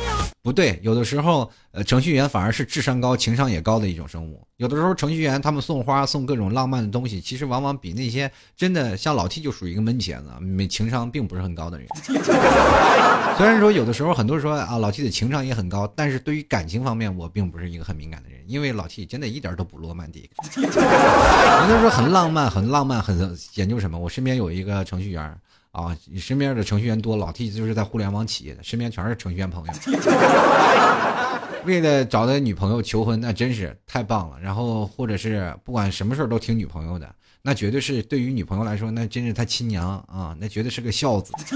不对，有的时候，呃，程序员反而是智商高、情商也高的一种生物。有的时候，程序员他们送花、送各种浪漫的东西，其实往往比那些真的像老 T 就属于一个闷茄子，没情商并不是很高的人。*laughs* 虽然说有的时候很多人说啊，老 T 的情商也很高，但是对于感情方面，我并不是一个很敏感的人，因为老 T 真的一点都不罗曼蒂克。人家说很浪漫，很浪漫，很研究什么？我身边有一个程序员。啊，你身边的程序员多，老 T 就是在互联网企业的，身边全是程序员朋友。*laughs* 为了找的女朋友求婚，那真是太棒了。然后或者是不管什么事儿都听女朋友的，那绝对是对于女朋友来说，那真是他亲娘啊，那绝对是个孝子。*laughs*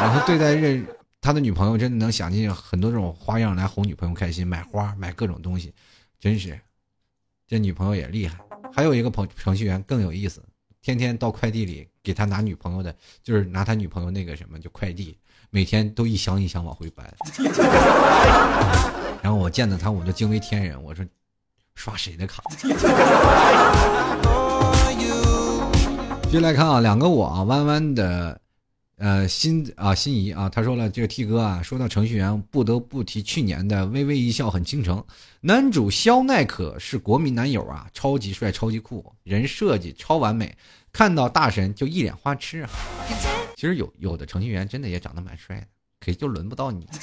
然后对待认他的女朋友，真的能想尽很多种花样来哄女朋友开心，买花买各种东西，真是这女朋友也厉害。还有一个朋程序员更有意思。天天到快递里给他拿女朋友的，就是拿他女朋友那个什么，就快递，每天都一箱一箱往回搬。然后我见到他，我就惊为天人，我说刷谁的卡？接下来看啊，两个我啊，弯弯的。呃，心啊，心仪啊，他说了，这个 T 哥啊，说到程序员，不得不提去年的《微微一笑很倾城》，男主肖奈可是国民男友啊，超级帅，超级酷，人设计超完美，看到大神就一脸花痴啊。其实有有的程序员真的也长得蛮帅的。可就轮不到你。*laughs*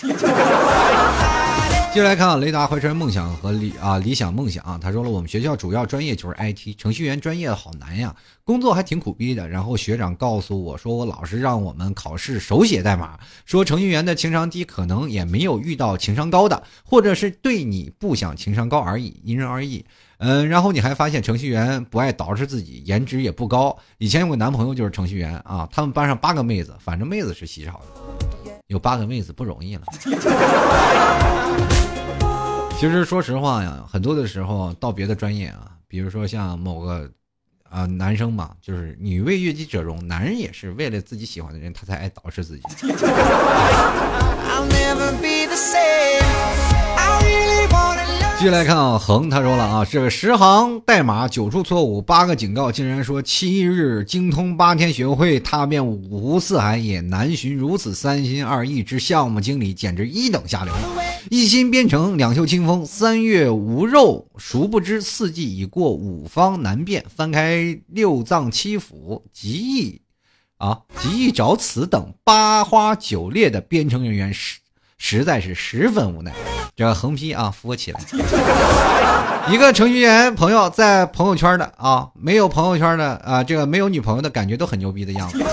接下来看，雷达怀揣梦想和理啊理想梦想啊，他说了，我们学校主要专业就是 IT 程序员专业好难呀，工作还挺苦逼的。然后学长告诉我说，我老师让我们考试手写代码，说程序员的情商低，可能也没有遇到情商高的，或者是对你不想情商高而已，因人而异。嗯，然后你还发现程序员不爱捯饬自己，颜值也不高。以前有个男朋友就是程序员啊，他们班上八个妹子，反正妹子是稀少的。有八个妹子不容易了。*laughs* 其实说实话呀，很多的时候到别的专业啊，比如说像某个啊男生嘛，就是女为悦己者容，男人也是为了自己喜欢的人，他才爱捯饬自己。*laughs* 继续来看啊，恒他说了啊，这个十行代码九处错误八个警告，竟然说七日精通八天学会踏遍五湖四海也难寻如此三心二意之项目经理，简直一等下流。一心编程两袖清风三月无肉，殊不知四季已过五方难辨。翻开六脏七腑，极易啊极易找此等八花九裂的编程人员实在是十分无奈。这横批啊，扶我起来！*laughs* 一个程序员朋友在朋友圈的啊，没有朋友圈的啊，这个没有女朋友的感觉都很牛逼的样子。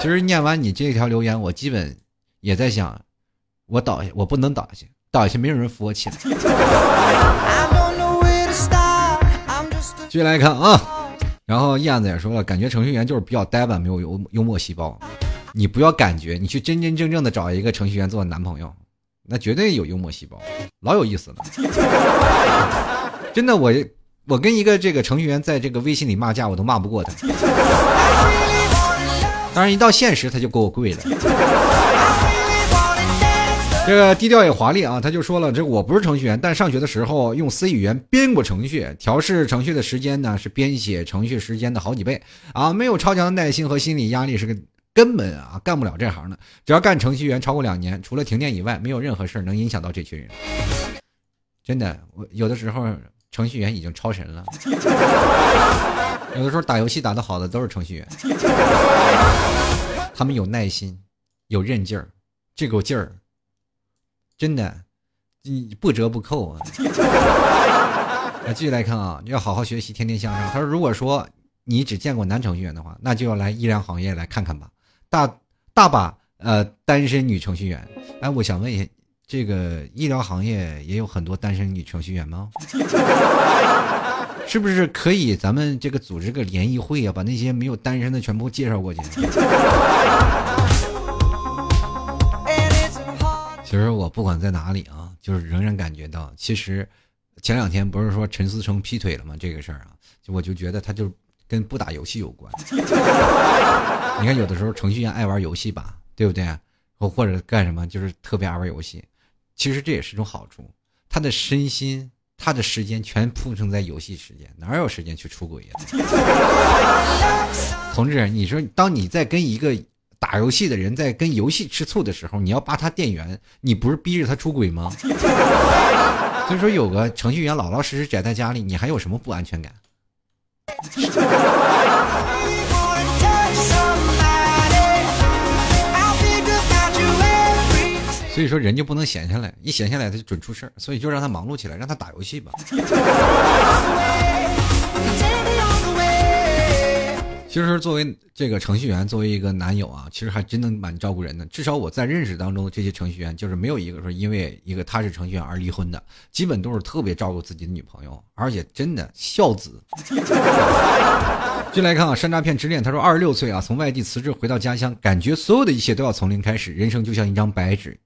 其实念完你这条留言，我基本也在想，我倒下，我不能倒下，倒下没有人扶我起来。继续来看啊，然后燕子也说了，感觉程序员就是比较呆板，没有幽幽默细胞。你不要感觉，你去真真正正的找一个程序员做男朋友。那绝对有幽默细胞，老有意思了。真的，我我跟一个这个程序员在这个微信里骂架，我都骂不过他。当然，一到现实他就给我跪了。这个低调也华丽啊，他就说了：这我不是程序员，但上学的时候用 C 语言编过程序，调试程序的时间呢是编写程序时间的好几倍啊！没有超强的耐心和心理压力是个。根本啊干不了这行的，只要干程序员超过两年，除了停电以外，没有任何事能影响到这群人。真的，我有的时候程序员已经超神了。有的时候打游戏打得好的都是程序员，他们有耐心，有韧劲儿，这股劲儿，真的，你不折不扣啊。来继续来看啊，要好好学习，天天向上。他说，如果说你只见过男程序员的话，那就要来医疗行业来看看吧。大大把呃单身女程序员，哎，我想问一下，这个医疗行业也有很多单身女程序员吗？*laughs* 是不是可以咱们这个组织个联谊会啊，把那些没有单身的全部介绍过去？*laughs* 其实我不管在哪里啊，就是仍然感觉到，其实前两天不是说陈思诚劈腿了吗？这个事儿啊，就我就觉得他就。跟不打游戏有关，*laughs* 你看有的时候程序员爱玩游戏吧，对不对？或或者干什么就是特别爱玩游戏，其实这也是种好处。他的身心、他的时间全铺成在游戏时间，哪有时间去出轨呀？*laughs* 同志，你说当你在跟一个打游戏的人在跟游戏吃醋的时候，你要扒他电源，你不是逼着他出轨吗？*laughs* 所以说，有个程序员老老实实宅在家里，你还有什么不安全感？*laughs* 所以说人就不能闲下来，一闲下来他就准出事儿，所以就让他忙碌起来，让他打游戏吧。*laughs* 其实作为这个程序员，作为一个男友啊，其实还真的蛮照顾人的。至少我在认识当中，这些程序员就是没有一个说因为一个他是程序员而离婚的，基本都是特别照顾自己的女朋友，而且真的孝子。进来看啊，山楂片之恋，他说二十六岁啊，从外地辞职回到家乡，感觉所有的一切都要从零开始，人生就像一张白纸，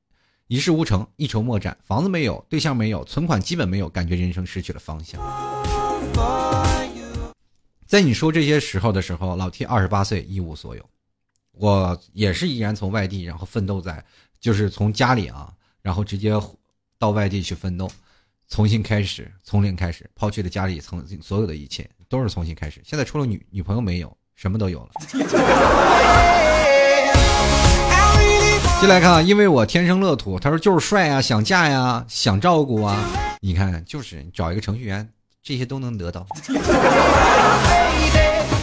一事无成，一筹莫展，房子没有，对象没有，存款基本没有，感觉人生失去了方向。在你说这些时候的时候，老 T 二十八岁，一无所有，我也是依然从外地，然后奋斗在，就是从家里啊，然后直接到外地去奋斗，重新开始，从零开始，抛弃了家里曾经所有的一切，都是重新开始。现在除了女女朋友没有，什么都有了。进来看啊，因为我天生乐土，他说就是帅啊，想嫁呀，想照顾啊。你看，就是找一个程序员，这些都能得到。*laughs*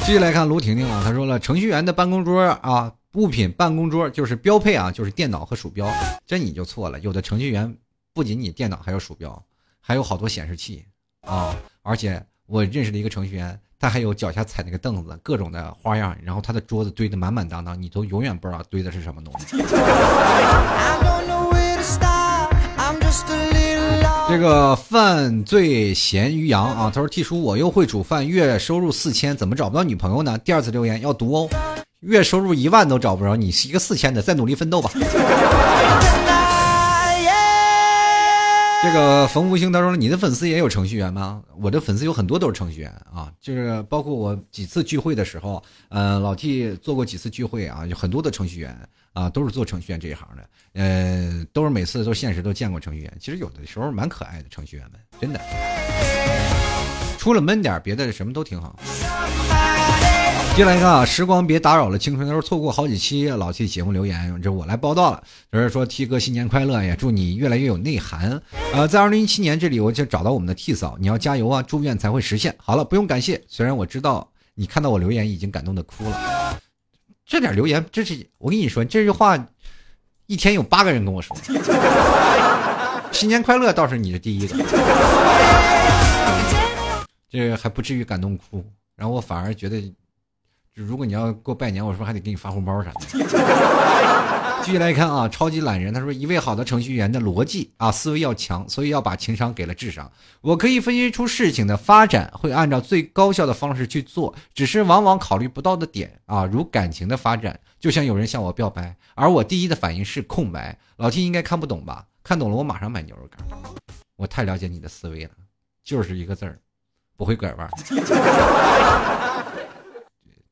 继续来看卢婷婷啊，她说了，程序员的办公桌啊，物品办公桌就是标配啊，就是电脑和鼠标。这你就错了，有的程序员不仅仅电脑还有鼠标，还有好多显示器啊。而且我认识的一个程序员。他还有脚下踩那个凳子，各种的花样，然后他的桌子堆得满满当当，你都永远不知道堆的是什么东西。这个犯罪咸鱼羊啊，他说：“T 叔，我又会煮饭，月收入四千，怎么找不到女朋友呢？”第二次留言要读哦，月收入一万都找不着，你是一个四千的，再努力奋斗吧。这个冯福星他说：“你的粉丝也有程序员吗？我的粉丝有很多都是程序员啊，就是包括我几次聚会的时候，呃，老 T 做过几次聚会啊，有很多的程序员啊，都是做程序员这一行的，呃，都是每次都现实都见过程序员。其实有的时候蛮可爱的程序员们，真的，除了闷点，别的什么都挺好。”接下来看啊，时光别打扰了青春。他说错过好几期老 T 节目留言，这我来报道了。就是说 T 哥新年快乐呀，祝你越来越有内涵。呃，在二零一七年这里，我就找到我们的 T 嫂，你要加油啊，祝愿才会实现。好了，不用感谢，虽然我知道你看到我留言已经感动的哭了。这点留言，这是我跟你说这句话，一天有八个人跟我说。新年快乐倒是你的第一个，这还不至于感动哭，然后我反而觉得。就如果你要给我拜年，我是不是还得给你发红包啥的？*laughs* 继续来看啊，超级懒人他说，一位好的程序员的逻辑啊思维要强，所以要把情商给了智商。我可以分析出事情的发展会按照最高效的方式去做，只是往往考虑不到的点啊，如感情的发展，就像有人向我表白，而我第一的反应是空白。老 T 应该看不懂吧？看懂了，我马上买牛肉干。我太了解你的思维了，就是一个字儿，不会拐弯。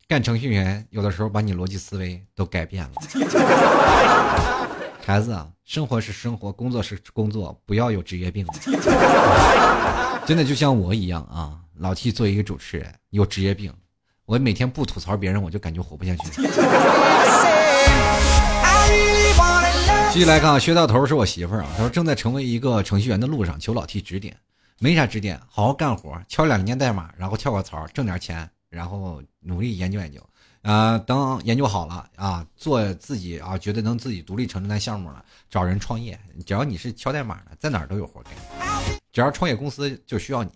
干程序员，有的时候把你逻辑思维都改变了。孩子啊，生活是生活，工作是工作，不要有职业病。*laughs* 真的就像我一样啊，老 T 做一个主持人有职业病，我每天不吐槽别人，我就感觉活不下去。继续来看啊，薛到头是我媳妇儿啊，她说正在成为一个程序员的路上，求老 T 指点。没啥指点，好好干活，敲两年代码，然后跳个槽，挣点钱。然后努力研究研究，啊，等研究好了啊，做自己啊，觉得能自己独立承担项目了，找人创业。只要你是敲代码的，在哪儿都有活干。只要创业公司就需要你。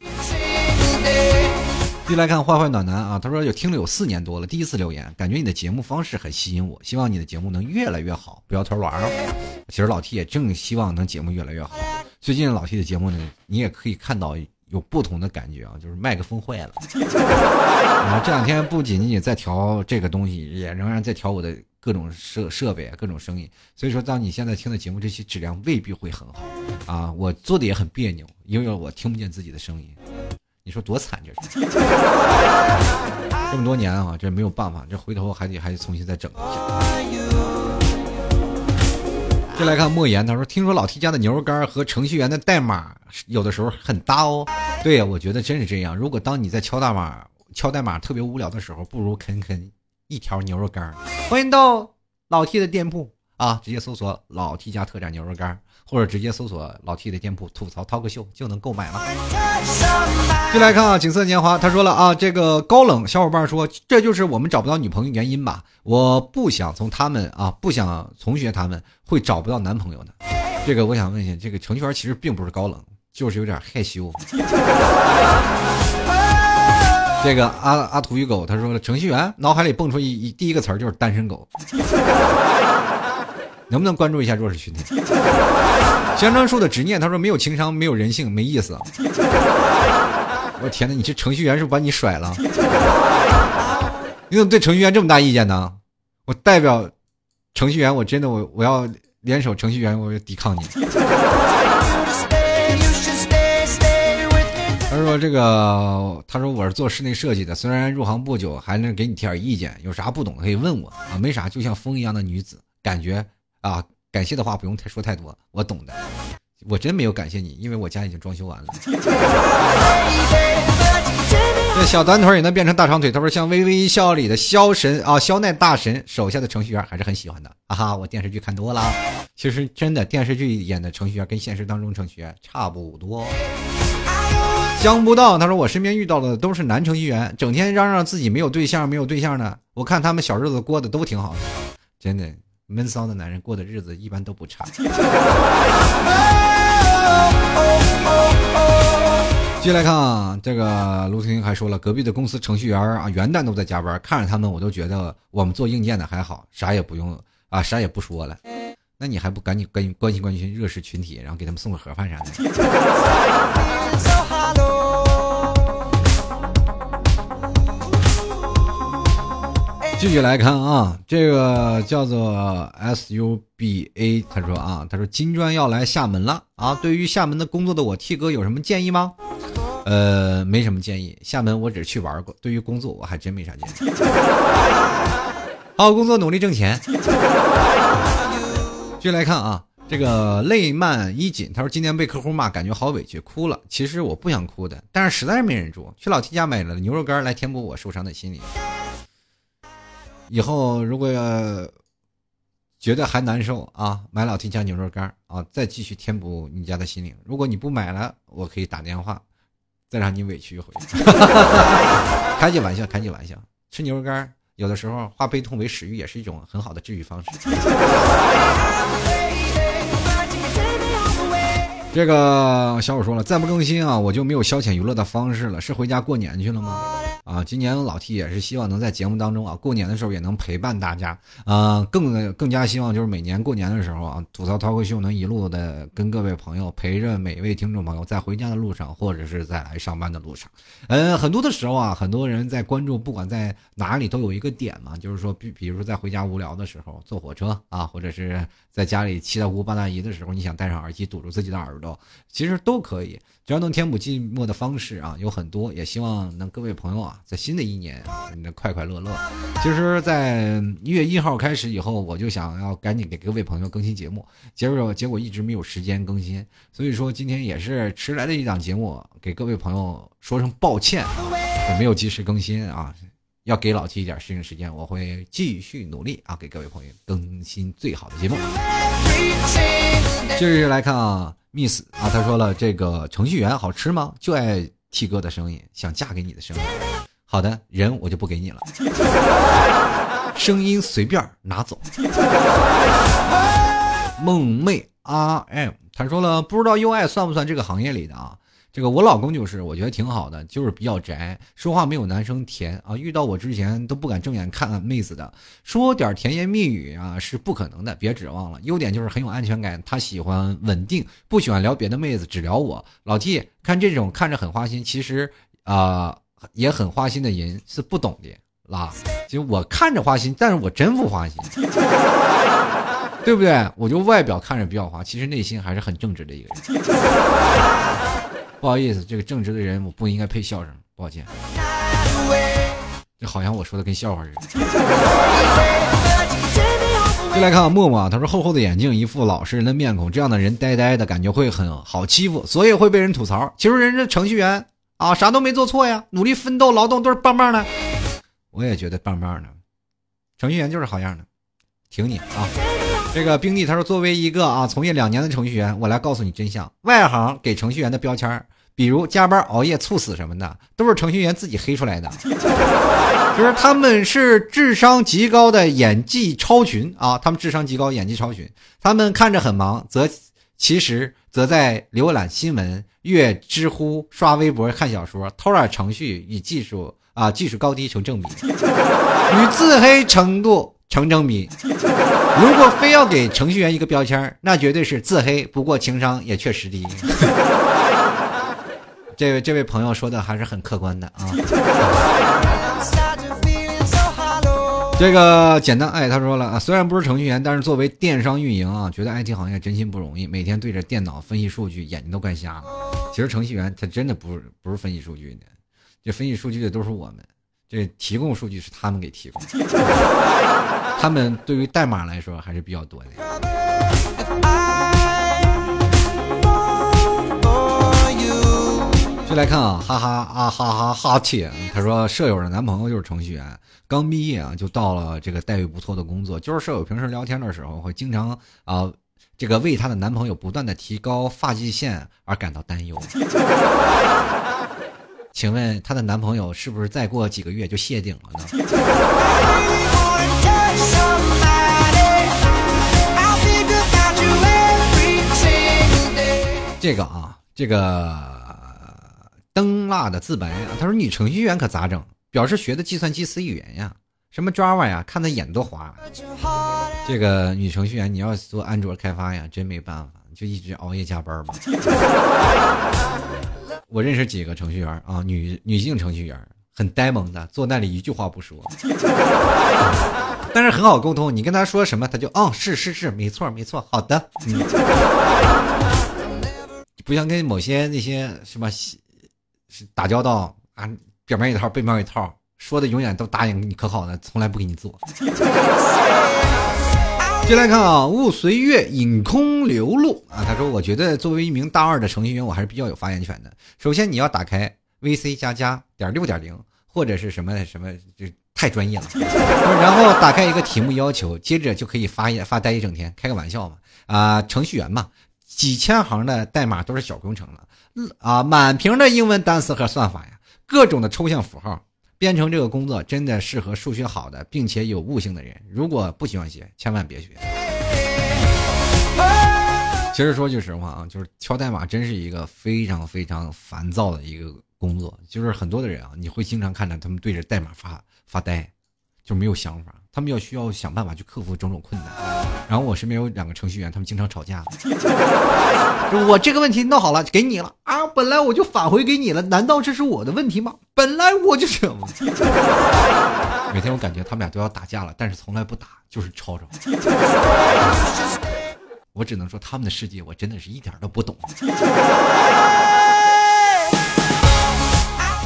继续来看坏坏暖男啊，他说有听了有四年多了，第一次留言，感觉你的节目方式很吸引我，希望你的节目能越来越好，不要偷懒哦。其实老 T 也正希望能节目越来越好。最近老 T 的节目呢，你也可以看到。有不同的感觉啊，就是麦克风坏了。然后这两天不仅仅在调这个东西，也仍然在调我的各种设设备、各种声音。所以说，当你现在听的节目，这些质量未必会很好啊。我做的也很别扭，因为我听不见自己的声音。你说多惨这是？这么多年啊，这没有办法，这回头还得还得重新再整一下。再来看莫言，他说：“听说老 T 家的牛肉干和程序员的代码有的时候很搭哦。”对呀，我觉得真是这样。如果当你在敲代码、敲代码特别无聊的时候，不如啃啃一条牛肉干。欢迎到老 T 的店铺啊，直接搜索“老 T 家特产牛肉干”。或者直接搜索老 T 的店铺吐槽 talk 秀就能购买了。进来看啊，景色年华，他说了啊，这个高冷小伙伴说，这就是我们找不到女朋友原因吧？我不想从他们啊，不想从学他们会找不到男朋友的。这个我想问一下，这个程序员其实并不是高冷，就是有点害羞。*laughs* 这个阿阿土与狗他说了，程序员脑海里蹦出一一第一个词儿就是单身狗。能不能关注一下弱势群体？香樟树的执念，他说没有情商，没有人性，没意思。我天哪，你这程序员是不是把你甩了？你怎么对程序员这么大意见呢？我代表程序员，我真的我我要联手程序员，我要抵抗你。他说这个，他说我是做室内设计的，虽然入行不久，还能给你提点意见，有啥不懂的可以问我啊，没啥，就像风一样的女子，感觉啊，感谢的话不用太说太多，我懂的。我真没有感谢你，因为我家已经装修完了。*laughs* 这小短腿也能变成大长腿。他说像《微微一笑》里的肖神啊，肖奈大神手下的程序员还是很喜欢的。哈哈，我电视剧看多了，其实真的电视剧演的程序员跟现实当中程序员差不多。想不到，他说我身边遇到的都是男程序员，整天嚷嚷自己没有对象，没有对象的。我看他们小日子过得都挺好的，真的。闷骚的男人过的日子一般都不差。*laughs* 继续来看啊，这个卢婷还说了，隔壁的公司程序员啊，元旦都在加班，看着他们我都觉得我们做硬件的还好，啥也不用啊，啥也不说了。*laughs* 那你还不赶紧关关心关心弱势群体，然后给他们送个盒饭啥的？*laughs* 继续来看啊，这个叫做 S U B A，他说啊，他说金砖要来厦门了啊。对于厦门的工作的我，T 哥有什么建议吗？呃，没什么建议。厦门我只去玩过，对于工作我还真没啥建议。*laughs* 好好工作，努力挣钱。继续来看啊，这个泪漫衣锦，他说今天被客户骂，感觉好委屈，哭了。其实我不想哭的，但是实在是没忍住，去老 T 家买了牛肉干来填补我受伤的心灵。以后如果觉得还难受啊，买老提家牛肉干啊，再继续填补你家的心灵。如果你不买了，我可以打电话，再让你委屈一回。*laughs* 开句玩笑，开句玩笑。吃牛肉干有的时候化悲痛为食欲，也是一种很好的治愈方式。这个小伙说了，再不更新啊，我就没有消遣娱乐的方式了。是回家过年去了吗？啊，今年老 T 也是希望能在节目当中啊，过年的时候也能陪伴大家。啊，更更加希望就是每年过年的时候啊，吐槽脱口秀能一路的跟各位朋友陪着每一位听众朋友，在回家的路上或者是在来上班的路上。嗯，很多的时候啊，很多人在关注，不管在哪里都有一个点嘛，就是说，比比如说在回家无聊的时候，坐火车啊，或者是在家里七大姑八大姨的时候，你想戴上耳机堵住自己的耳朵。其实都可以，只要能填补寂寞的方式啊，有很多。也希望能各位朋友啊，在新的一年能快快乐乐。其实，在一月一号开始以后，我就想要赶紧给各位朋友更新节目，结果结果一直没有时间更新，所以说今天也是迟来的一档节目，给各位朋友说声抱歉，没有及时更新啊。要给老七一点适应时间，我会继续努力啊，给各位朋友更新最好的节目。继续来看啊，Miss 啊，他说了，这个程序员好吃吗？就爱 T 哥的声音，想嫁给你的声音。好的人我就不给你了，*laughs* 声音随便拿走。梦妹 RM 他说了，不知道 UI 算不算这个行业里的啊？这个我老公就是，我觉得挺好的，就是比较宅，说话没有男生甜啊。遇到我之前都不敢正眼看妹子的，说点甜言蜜语啊是不可能的，别指望了。优点就是很有安全感，他喜欢稳定，不喜欢聊别的妹子，只聊我。老 T 看这种看着很花心，其实啊也很花心的人是不懂的啦。就我看着花心，但是我真不花心，*laughs* 对不对？我就外表看着比较花，其实内心还是很正直的一个人。不好意思，这个正直的人我不应该配笑声，抱歉。这好像我说的跟笑话似的。就来看看默默，他说厚厚的眼镜，一副老实人的面孔，这样的人呆呆的感觉会很好欺负，所以会被人吐槽。其实人家程序员啊，啥都没做错呀，努力奋斗劳动都是棒棒的。我也觉得棒棒的，程序员就是好样的，挺你啊。这个冰帝他说，作为一个啊从业两年的程序员，我来告诉你真相：外行给程序员的标签，比如加班熬夜猝死什么的，都是程序员自己黑出来的。*laughs* 就是他们是智商极高的演技超群啊，他们智商极高，演技超群。他们看着很忙，则其实则在浏览新闻、阅知乎、刷微博、看小说。偷懒程序与技术啊，技术高低成正比，*laughs* 与自黑程度。成正比。如果非要给程序员一个标签，那绝对是自黑。不过情商也确实低。*laughs* 这位这位朋友说的还是很客观的啊。这个简单爱他说了啊，虽然不是程序员，但是作为电商运营啊，觉得 IT 行业真心不容易，每天对着电脑分析数据，眼睛都快瞎了。其实程序员他真的不是不是分析数据的，这分析数据的都是我们，这提供数据是他们给提供，*laughs* 他们对于代码来说还是比较多的。就来看啊，哈哈啊哈哈哈气！他说舍友的男朋友就是程序员，刚毕业啊就到了这个待遇不错的工作。就是舍友平时聊天的时候会经常啊，这个为她的男朋友不断的提高发际线而感到担忧。请问她的男朋友是不是再过几个月就谢顶了呢？这个啊，这个。灯蜡的自白，他说女程序员可咋整？表示学的计算机 C 语言呀，什么 Java 呀，看他眼都花了。这个女程序员，你要做安卓开发呀，真没办法，就一直熬夜加班吧。*laughs* 我认识几个程序员啊，女女性程序员很呆萌的，坐那里一句话不说，但是很好沟通。你跟他说什么，他就哦，是是是，没错没错，好的。不像跟某些那些什么。打交道啊，表面一套，背面一套，说的永远都答应你可好的，从来不给你做。*laughs* 接来看啊，雾随月，影空流露啊。他说：“我觉得作为一名大二的程序员，我还是比较有发言权的。首先，你要打开 VC 加加点六点零或者是什么什么，就太专业了。*laughs* 然后打开一个题目要求，接着就可以发一发呆一整天。开个玩笑嘛啊，程序员嘛，几千行的代码都是小工程了。”啊，满屏的英文单词和算法呀，各种的抽象符号，编程这个工作真的适合数学好的并且有悟性的人。如果不喜欢学，千万别学。其实说句实话啊，就是敲代码真是一个非常非常烦躁的一个工作。就是很多的人啊，你会经常看到他们对着代码发发呆，就没有想法。他们要需要想办法去克服种种困难，然后我身边有两个程序员，他们经常吵架。我这个问题弄好了给你了啊，本来我就返回给你了，难道这是我的问题吗？本来我就是。每天我感觉他们俩都要打架了，但是从来不打，就是吵吵。我只能说他们的世界我真的是一点都不懂。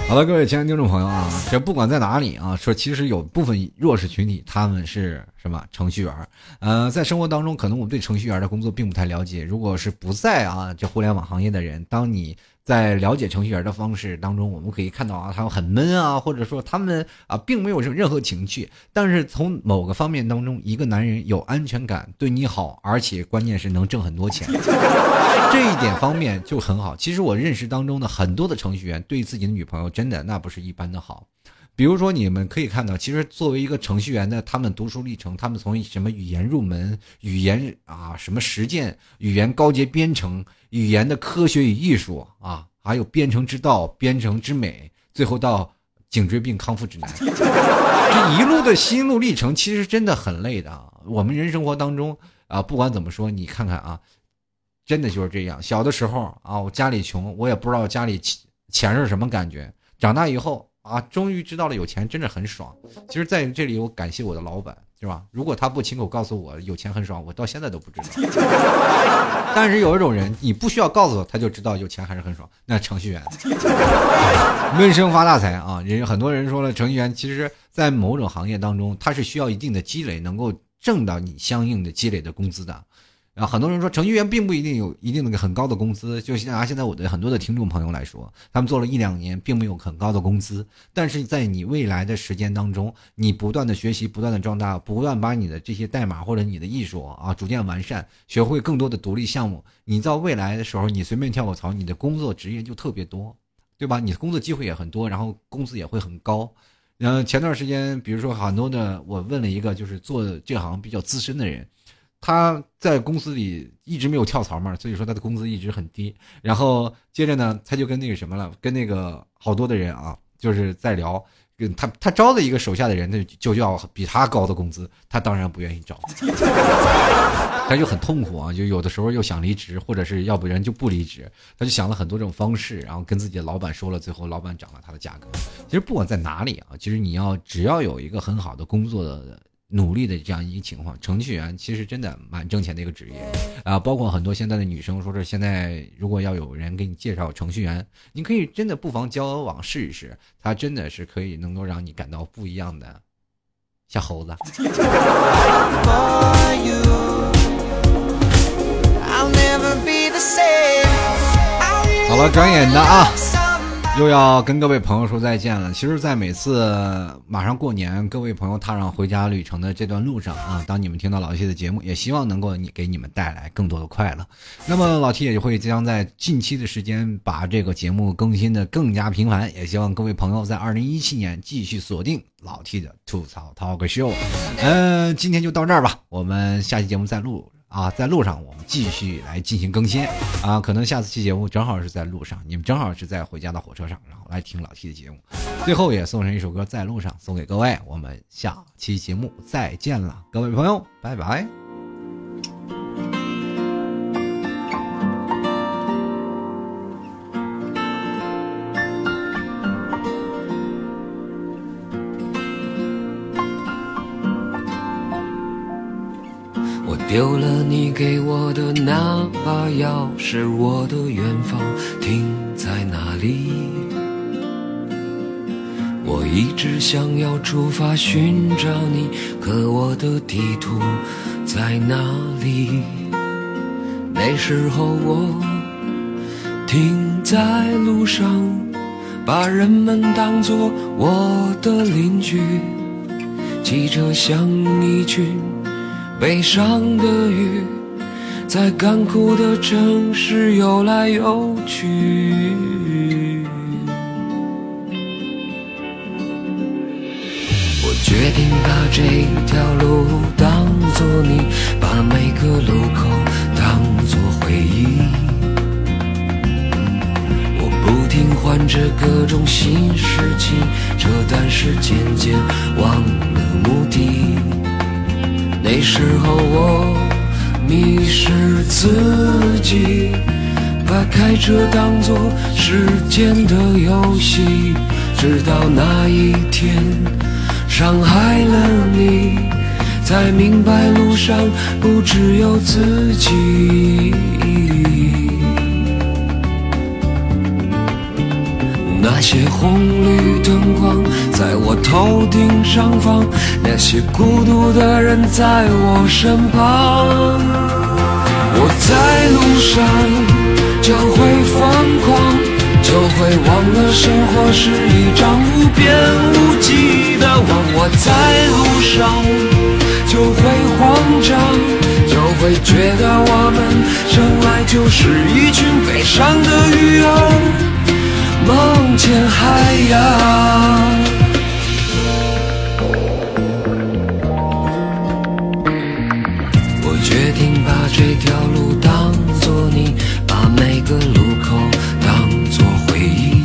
好了，各位亲爱的听众朋友啊，这不管在哪里啊，说其实有部分弱势群体，他们是什么程序员？呃，在生活当中，可能我们对程序员的工作并不太了解。如果是不在啊这互联网行业的人，当你。在了解程序员的方式当中，我们可以看到啊，他们很闷啊，或者说他们啊，并没有任任何情趣。但是从某个方面当中，一个男人有安全感，对你好，而且关键是能挣很多钱，*laughs* 这一点方面就很好。其实我认识当中的很多的程序员，对自己的女朋友真的那不是一般的好。比如说，你们可以看到，其实作为一个程序员的，他们读书历程，他们从什么语言入门，语言啊，什么实践，语言高阶编程，语言的科学与艺术啊，*laughs* 还有编程之道、编程之美，最后到颈椎病康复指南，这一路的心路历程，其实真的很累的。我们人生活当中啊，不管怎么说，你看看啊，真的就是这样。小的时候啊，我家里穷，我也不知道家里钱是什么感觉。长大以后。啊，终于知道了有钱真的很爽。其实在这里，我感谢我的老板，是吧？如果他不亲口告诉我有钱很爽，我到现在都不知道。*laughs* 但是有一种人，你不需要告诉他，他就知道有钱还是很爽。那程序员，*laughs* 闷声发大财啊！人很多人说了，程序员其实，在某种行业当中，他是需要一定的积累，能够挣到你相应的积累的工资的。啊，很多人说程序员并不一定有一定的很高的工资，就像拿现在我的很多的听众朋友来说，他们做了一两年，并没有很高的工资，但是在你未来的时间当中，你不断的学习，不断的壮大，不断把你的这些代码或者你的艺术啊逐渐完善，学会更多的独立项目，你到未来的时候，你随便跳个槽，你的工作职业就特别多，对吧？你的工作机会也很多，然后工资也会很高。嗯，前段时间，比如说很多的，我问了一个就是做这行比较资深的人。他在公司里一直没有跳槽嘛，所以说他的工资一直很低。然后接着呢，他就跟那个什么了，跟那个好多的人啊，就是在聊他他招的一个手下的人，那就要比他高的工资，他当然不愿意招，*laughs* 他就很痛苦啊，就有的时候又想离职，或者是要不然就不离职，他就想了很多种方式，然后跟自己的老板说了，最后老板涨了他的价格。其实不管在哪里啊，其实你要只要有一个很好的工作的。努力的这样一个情况，程序员其实真的蛮挣钱的一个职业啊，包括很多现在的女生说是现在如果要有人给你介绍程序员，你可以真的不妨交往试一试，他真的是可以能够让你感到不一样的小猴子。*laughs* 好了，转眼的啊。又要跟各位朋友说再见了。其实，在每次马上过年，各位朋友踏上回家旅程的这段路上啊，当你们听到老 T 的节目，也希望能够你给你们带来更多的快乐。那么，老 T 也会将在近期的时间把这个节目更新的更加频繁。也希望各位朋友在二零一七年继续锁定老 T 的吐槽 Talk Show。嗯，今天就到这儿吧，我们下期节目再录。啊，在路上我们继续来进行更新啊，可能下次期节目正好是在路上，你们正好是在回家的火车上，然后来听老 T 的节目。最后也送上一首歌，在路上送给各位，我们下期节目再见了，各位朋友，拜拜。丢了你给我的那把钥匙，我的远方停在哪里？我一直想要出发寻找你，可我的地图在哪里？那时候我停在路上，把人们当作我的邻居，汽车像一群。悲伤的雨，在干枯的城市游来游去。我决定把这条路当作你，把每个路口当作回忆。我不停换着各种新事情，这但是渐渐忘了目的。那时候我迷失自己，把开车当作时间的游戏，直到那一天伤害了你，才明白路上不只有自己。那些红绿灯光在我头顶上方，那些孤独的人在我身旁。我在路上就会疯狂，就会忘了生活是一张无边无际的网。我在路上就会慌张，就会觉得我们生来就是一群悲伤的鱼儿。梦见海洋，我决定把这条路当作你，把每个路口当作回忆。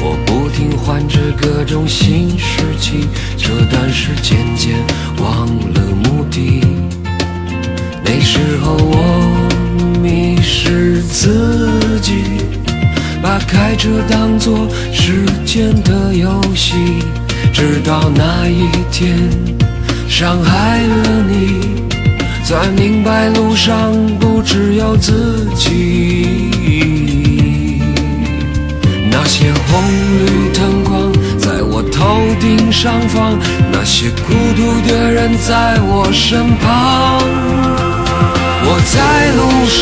我不停换着各种新事情，这段是渐渐忘了目的。那时候我迷失自己，把开车当作时间的游戏，直到那一天伤害了你，才明白路上不只有自己。那些红绿灯光在我头顶上方，那些孤独的人在我身旁。我在路上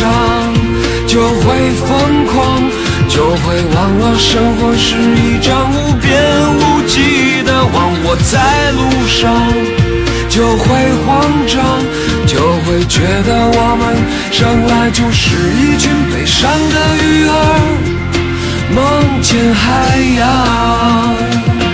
就会疯狂，就会忘了生活是一张无边无际的网。我在路上就会慌张，就会觉得我们生来就是一群悲伤的鱼儿，梦见海洋。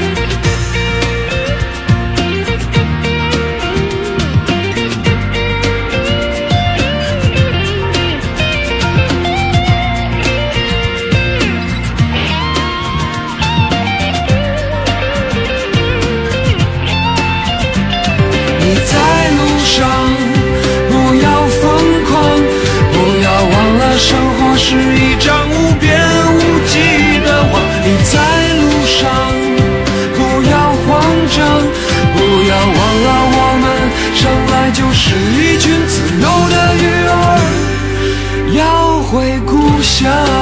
show.